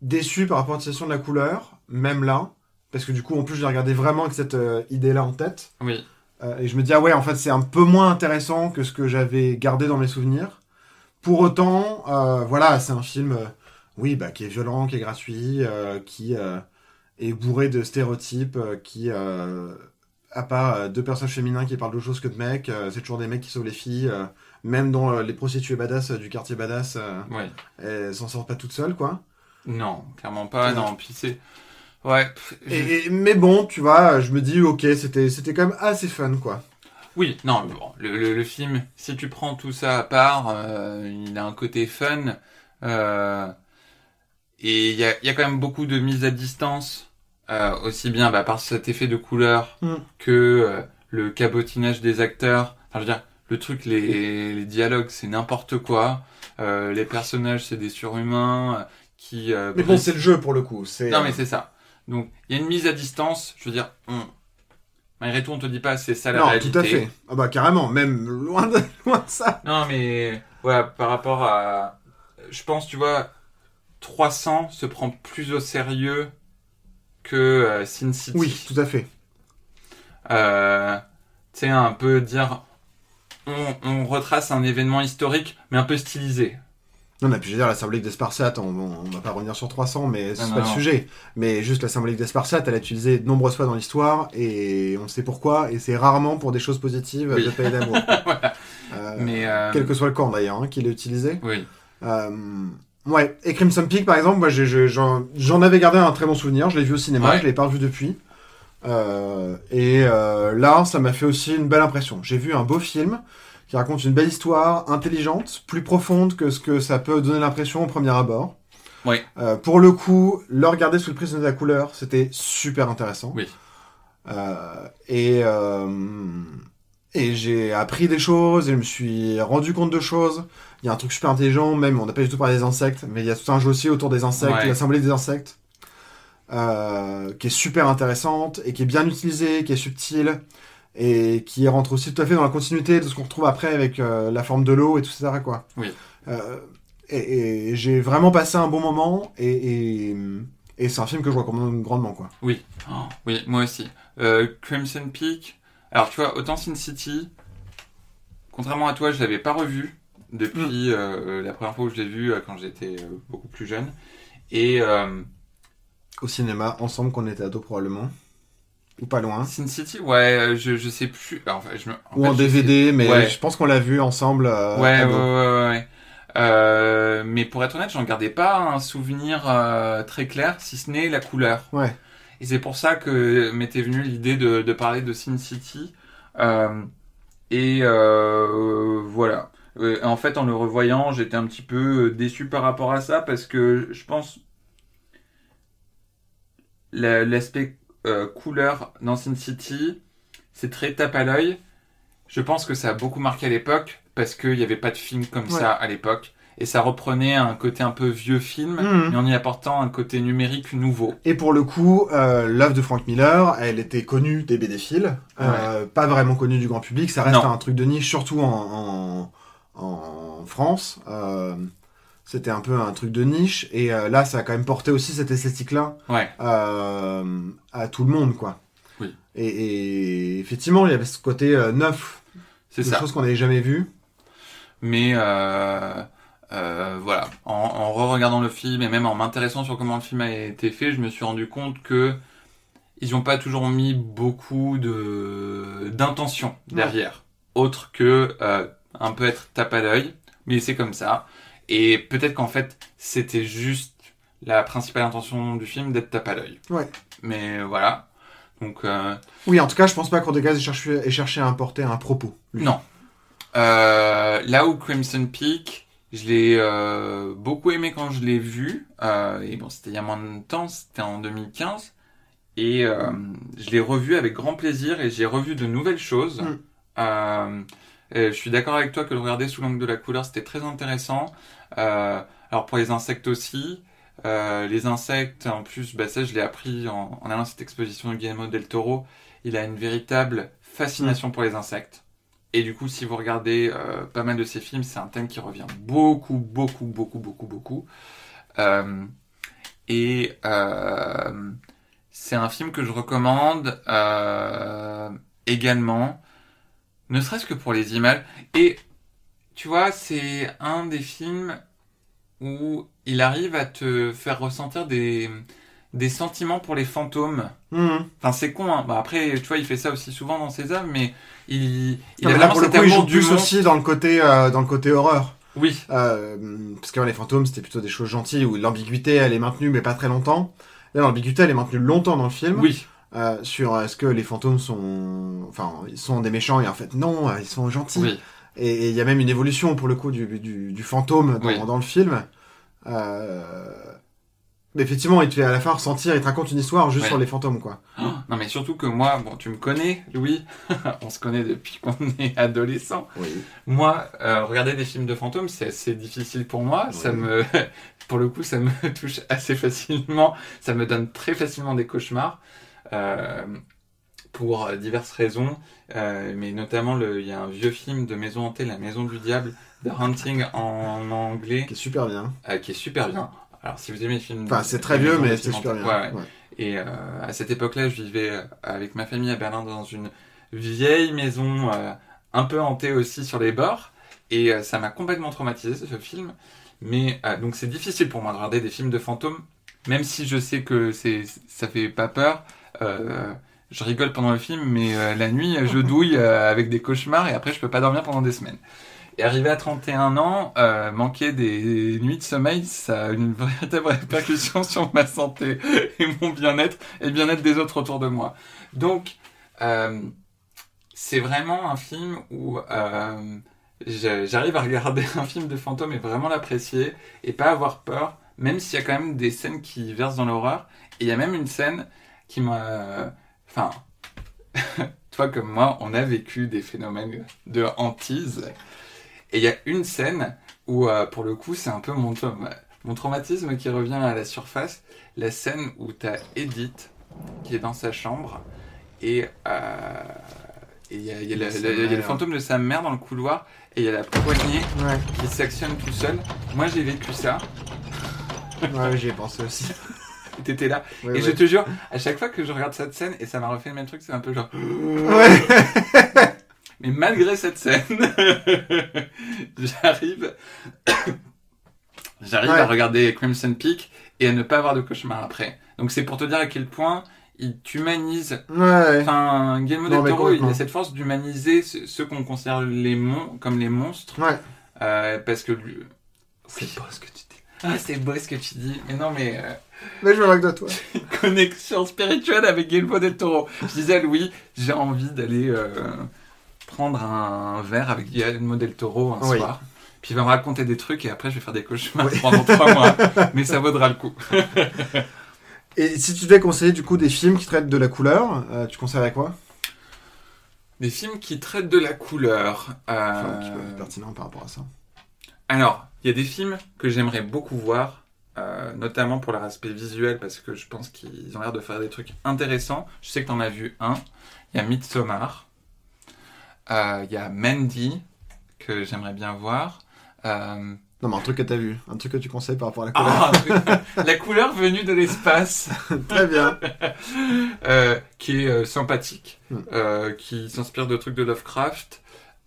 déçu par rapport à l'utilisation de la couleur, même là, parce que du coup, en plus, je l'ai regardé vraiment avec cette idée-là en tête. Oui. Et je me dis, ah ouais, en fait, c'est un peu moins intéressant que ce que j'avais gardé dans mes souvenirs. Pour autant, voilà, c'est un film, oui, bah, qui est violent, qui est gratuit, euh, qui euh, est bourré de stéréotypes, euh, qui, euh, à part euh, deux personnages féminins qui parlent d'autre chose que de mecs, c'est toujours des mecs qui sauvent les filles. même dans les prostituées badass du quartier badass, Ouais. elles s'en sortent pas toutes seules, quoi. Non, clairement pas. Non, puis c'est. Ouais. je- Et, et- mais bon, tu vois, je me dis, ok, c'était c'était quand même assez fun, quoi. Oui, non, mais bon, le, le, le film, si tu prends tout ça à part, euh, il a un côté fun. euh, et il y a, il y a quand même beaucoup de mise à distance, euh, aussi bien bah, par cet effet de couleur Mm. que euh, le cabotinage des acteurs. Enfin, je veux dire, le truc, les, les dialogues, c'est n'importe quoi. Euh, les personnages, c'est des surhumains euh, qui... euh, Mais bon, c'est le jeu pour le coup. C'est non, mais c'est ça. Donc, il y a une mise à distance. Je veux dire, on... malgré tout, on te dit pas c'est ça la non, réalité. tout à fait. Ah bah carrément, même loin de, loin de ça. Non, mais voilà, par rapport à. Je pense, tu vois, 300 se prend plus au sérieux que euh, Sin City. Oui, tout à fait. Euh, tu sais, un peu dire. On, on retrace un événement historique, mais un peu stylisé. Non, mais puis je veux dire, la symbolique des Spartiates, on, on va pas revenir sur 300, mais c'est pas non, le sujet. Mais juste la symbolique des Spartiates, elle est utilisée de nombreuses fois dans l'histoire, et on sait pourquoi, et c'est rarement pour des choses positives Oui. de paix et d'amour. Voilà. Euh, Mais. euh, Quel que soit le camp d'ailleurs, hein, qui l'a utilisé. Oui. Ouais, et Crimson Peak par exemple, moi j'en avais gardé un très bon souvenir, je l'ai vu au cinéma, Ouais. je l'ai pas revu depuis. Euh, et euh, là, ça m'a fait aussi une belle impression. J'ai vu un beau film qui raconte une belle histoire, intelligente, plus profonde que ce que ça peut donner l'impression au premier abord. Ouais. Euh, pour le coup, le regarder sous le prisme de la couleur, c'était super intéressant. Oui. Et et j'ai appris des choses, et je me suis rendu compte de choses. Il y a un truc super intelligent, même on n'a pas du tout parlé des insectes, mais il y a tout un jeu aussi autour des insectes, Ouais. la symbolique des insectes, euh, qui est super intéressante, et qui est bien utilisée, qui est subtile, et qui rentre aussi tout à fait dans la continuité de ce qu'on retrouve après avec euh, la forme de l'eau et tout ça, quoi. Oui. Euh, et et j'ai vraiment passé un bon moment, et, et, et c'est un film que je recommande grandement, quoi. Oui, Oh, oui, moi aussi. Euh, Crimson Peak. Alors, tu vois, autant Sin City, contrairement à toi, je l'avais pas revu depuis euh, la première fois où je l'ai vu euh, quand j'étais beaucoup plus jeune. Et euh, Au cinéma, ensemble, qu'on était ados probablement. Ou pas loin. Sin City, ouais, je, je sais plus. Alors, enfin, je me, Ou fait, en sais- DVD, mais Ouais. je pense qu'on l'a vu ensemble. euh, Ouais, ouais, ouais, ouais, ouais. Euh, mais pour être honnête, j'en gardais pas un souvenir euh, très clair, si ce n'est la couleur. Ouais. Et c'est pour ça que m'était venue l'idée de, de parler de Sin City. Euh, et euh, voilà. Euh, en fait, en le revoyant, j'étais un petit peu déçu par rapport à ça parce que je pense la- l'aspect euh, couleur dans Sin City, c'est très tape à l'œil. Je pense que ça a beaucoup marqué à l'époque parce qu'il n'y avait pas de film comme Ouais. ça à l'époque. Et ça reprenait un côté un peu vieux film, Mhm. mais en y apportant un côté numérique nouveau. Et pour le coup, euh, l'œuvre de Frank Miller, elle était connue des BD-Philes, euh, pas vraiment connue du grand public. Ça reste Non. un truc de niche, surtout en, en, en France. Euh, C'était un peu un truc de niche. Et euh, là, ça a quand même porté aussi cette esthétique-là Ouais. euh, à tout le monde, quoi. Oui. Et, et effectivement, il y avait ce côté euh, neuf, C'est ça. choses qu'on n'avait jamais vues. Mais voilà, en, en re-regardant le film et même en m'intéressant sur comment le film a été fait, je me suis rendu compte que ils n'ont pas toujours mis beaucoup de d'intention derrière, autre que un peu être tape à l'œil. Mais c'est comme ça. Et peut-être qu'en fait, c'était juste la principale intention du film d'être tape à l'œil. Ouais. Mais voilà. Donc euh, Oui, en tout cas, je pense pas que Rodriguez ait cherché, ait cherché à importer un propos. lui. Non. Euh, là où Crimson Peak, je l'ai euh, beaucoup aimé quand je l'ai vu. Et bon, c'était il y a moins de temps, c'était en 2015. Et je l'ai revu avec grand plaisir et j'ai revu de nouvelles choses. Mm. Je suis d'accord avec toi que le regarder sous l'angle de la couleur, c'était très intéressant. Euh, alors pour les insectes aussi. Euh, les insectes, en plus, bah ça je l'ai appris en, en allant à cette exposition de Guillermo del Toro. Il a une véritable fascination pour les insectes. Et du coup, si vous regardez euh, pas mal de ses films, c'est un thème qui revient beaucoup, beaucoup, beaucoup, beaucoup, beaucoup. Euh, Et euh, c'est un film que je recommande euh, également, ne serait-ce que pour les images. Et tu vois, c'est un des films où il arrive à te faire ressentir des, des sentiments pour les fantômes. Mhm. Enfin, c'est con, hein. Bah, après, tu vois, il fait ça aussi souvent dans ses œuvres, mais il, il Non, a mais là, vraiment pour le coup, il joue plus aussi dans le côté, euh, dans le côté horreur. Oui, Euh, parce qu'avant les fantômes, c'était plutôt des choses gentilles où l'ambiguïté, elle est maintenue, mais pas très longtemps. Là, l'ambiguïté, elle est maintenue longtemps dans le film. oui. Euh, sur euh, est-ce que les fantômes sont, enfin, ils sont des méchants et en fait non, euh, ils sont gentils. Oui. Et il y a même une évolution pour le coup du, du, du fantôme dans, Oui. dans le film. Euh... Mais effectivement, il te fait à la fin ressentir, il te raconte une histoire juste Ouais. sur les fantômes, quoi. Oh, non, mais surtout que moi, bon, tu me connais, Louis. On se connaît depuis qu'on est adolescent. Oui. Moi, euh, regarder des films de fantômes, c'est assez difficile pour moi. Ça me, pour le coup, ça me touche assez facilement. Ça me donne très facilement des cauchemars. Euh, pour diverses raisons, euh, mais notamment le- il y a un vieux film de maison hantée, La Maison du Diable, The Hunting en anglais, Qui est super bien. euh, qui est super bien. Alors si vous aimez les films, Enfin, c'est très vieux, mais c'est super bien. ouais, ouais. Ouais. Et euh, à cette époque-là, je vivais avec ma famille à Berlin dans une vieille maison euh, un peu hantée aussi sur les bords. Et euh, ça m'a complètement traumatisé ce film. Mais donc c'est difficile pour moi de regarder des films de fantômes, même si je sais que c'est ça fait pas peur. Euh, je rigole pendant le film, mais euh, la nuit, je douille euh, avec des cauchemars et après je peux pas dormir pendant des semaines. Et arrivé à 31 ans, euh, manquer des nuits de sommeil, ça a une véritable répercussion sur ma santé et mon bien-être et le bien-être des autres autour de moi. Donc, euh, c'est vraiment un film où euh, j'arrive à regarder un film de fantôme et vraiment l'apprécier et pas avoir peur, même s'il y a quand même des scènes qui versent dans l'horreur. Et il y a même une scène qui m'a... Enfin, toi comme moi, on a vécu des phénomènes de hantise. Et il y a une scène où, euh, pour le coup, c'est un peu mon, traum- mon traumatisme qui revient à la surface. La scène où tu as Edith qui est dans sa chambre et euh, il y a, il y a le- y a fantôme de sa mère dans le couloir et il y a la poignée Ouais. qui s'actionne tout seul. Moi, j'ai vécu ça. Ouais, j'y ai pensé aussi. T'étais là. Et ouais. je te jure, à chaque fois que je regarde cette scène, et ça m'a refait le même truc, c'est un peu genre... Ouais. Mais malgré cette scène, j'arrive... j'arrive Ouais. à regarder Crimson Peak et à ne pas avoir de cauchemar après. Donc c'est pour te dire à quel point il t'humanise. Ouais. Enfin, Guillermo del Toro, il a cette force d'humaniser ceux ceux qu'on considère les mon comme les monstres. Ouais. Euh, parce que... lui- C'est beau ce que tu dis. Ah, c'est beau ce que tu dis. Mais non, mais... euh, Mais je me moque de toi. connexion spirituelle avec Guillermo del Toro. Je disais à Louis, j'ai envie d'aller euh, prendre un verre avec Guillermo del Toro un Oui. soir. Puis il va me raconter des trucs et après je vais faire des cauchemars Oui. pendant trois mois. Mais ça vaudra le coup. Et si tu devais conseiller du coup des films qui traitent de la couleur, euh, tu conseillerais quoi? Des films qui traitent de la couleur. euh, Enfin, qui peuvent être pertinents par rapport à ça. Alors, il y a des films que j'aimerais beaucoup voir, euh, notamment pour leur aspect visuel, parce que je pense qu'ils ont l'air de faire des trucs intéressants. Je sais que tu en as vu un. Il y a Midsommar. Euh, Il y a Mandy, que j'aimerais bien voir. Euh, Non, mais un truc que t'as vu, un truc que tu conseilles par rapport à la couleur. ah, truc- la couleur venue de l'espace, Très bien. euh, qui est euh, sympathique, Hmm. euh, qui s'inspire de trucs de Lovecraft,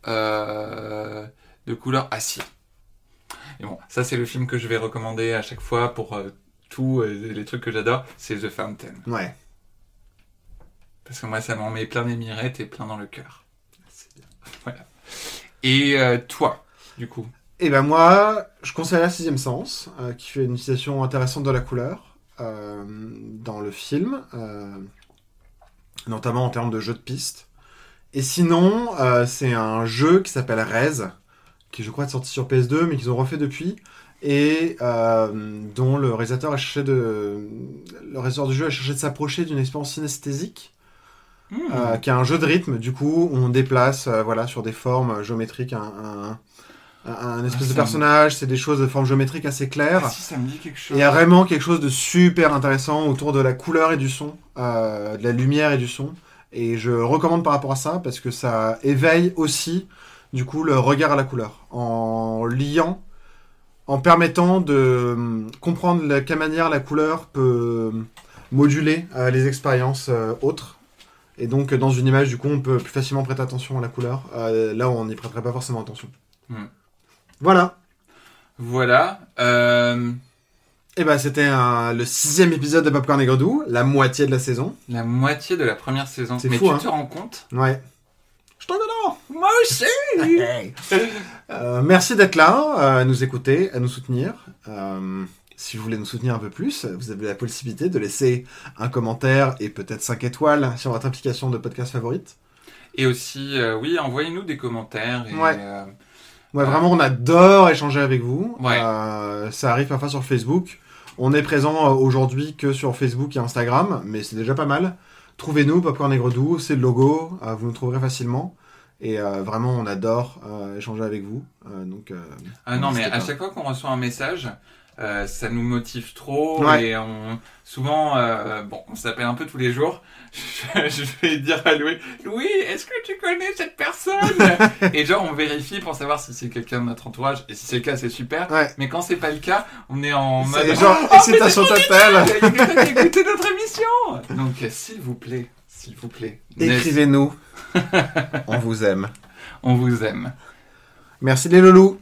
de couleur acier. Et bon, ça c'est le film que je vais recommander à chaque fois pour euh, tous euh, les trucs que j'adore, c'est The Fountain. Ouais. Parce que moi ça m'en met plein mirettes et plein dans le cœur. Voilà. Et euh, toi, du coup? Et ben moi, je conseille la sixième sens, qui fait une utilisation intéressante de la couleur dans le film, notamment en termes de jeu de piste. Et sinon, c'est un jeu qui s'appelle Rez, qui je crois est sorti sur PS2, mais qu'ils ont refait depuis, et euh, dont le réalisateur a cherché de, le réalisateur du jeu a cherché de s'approcher d'une expérience synesthésique. Hmm. Euh, qui est un jeu de rythme, du coup, où on déplace euh, voilà, sur des formes géométriques un, un, un- espèce Ah, de personnage, c'est des choses de formes géométriques assez claires. Ah, si ça me dit quelque Et chose. il y a vraiment quelque chose de super intéressant autour de la couleur et du son, de la lumière et du son. Et je recommande par rapport à ça parce que ça éveille aussi, du coup, le regard à la couleur. En liant, en permettant de euh, comprendre de quelle manière la couleur peut moduler euh, les expériences euh, autres. Et donc, euh, dans une image, du coup, on peut plus facilement prêter attention à la couleur. euh, là où on n'y prêterait pas forcément attention. Hmm. Voilà. Voilà. Euh, Et ben, c'était le sixième épisode de Popcorn et Gredou, la moitié de la saison. la moitié de la première saison. C'est Mais fou, tu hein. te rends compte Ouais. T'en adore Moi aussi Euh, merci d'être là, euh, à nous écouter, à nous soutenir. Euh, si vous voulez nous soutenir un peu plus, vous avez la possibilité de laisser un commentaire et peut-être 5 étoiles sur votre application de podcast favorite. Et aussi, euh, oui, envoyez-nous des commentaires. Et, Ouais. euh, Ouais, vraiment, on adore échanger avec vous. Ouais. Euh, ça arrive parfois sur Facebook. On est présent euh, aujourd'hui que sur Facebook et Instagram, mais c'est déjà pas mal. Trouvez-nous, Popcorn et Gredou, c'est le logo, euh, vous nous trouverez facilement. Et euh, vraiment, on adore euh, échanger avec vous. Euh, donc, Ah non, mais à chaque fois qu'on reçoit un message, ça nous motive trop Ouais. et on souvent, bon, on s'appelle un peu tous les jours. Je, je vais dire à Louis, Louis, est-ce que tu connais cette personne? Et genre, on vérifie pour savoir si c'est quelqu'un de notre entourage. Et si c'est le cas, c'est super. Ouais. Mais quand c'est pas le cas, on est en mode. c'est genre Oh, excitation totale. Il y a quelqu'un qui a écouté notre émission. Donc, s'il vous plaît, s'il vous plaît, Écrivez-nous. On vous aime. on vous aime. Merci les loulous.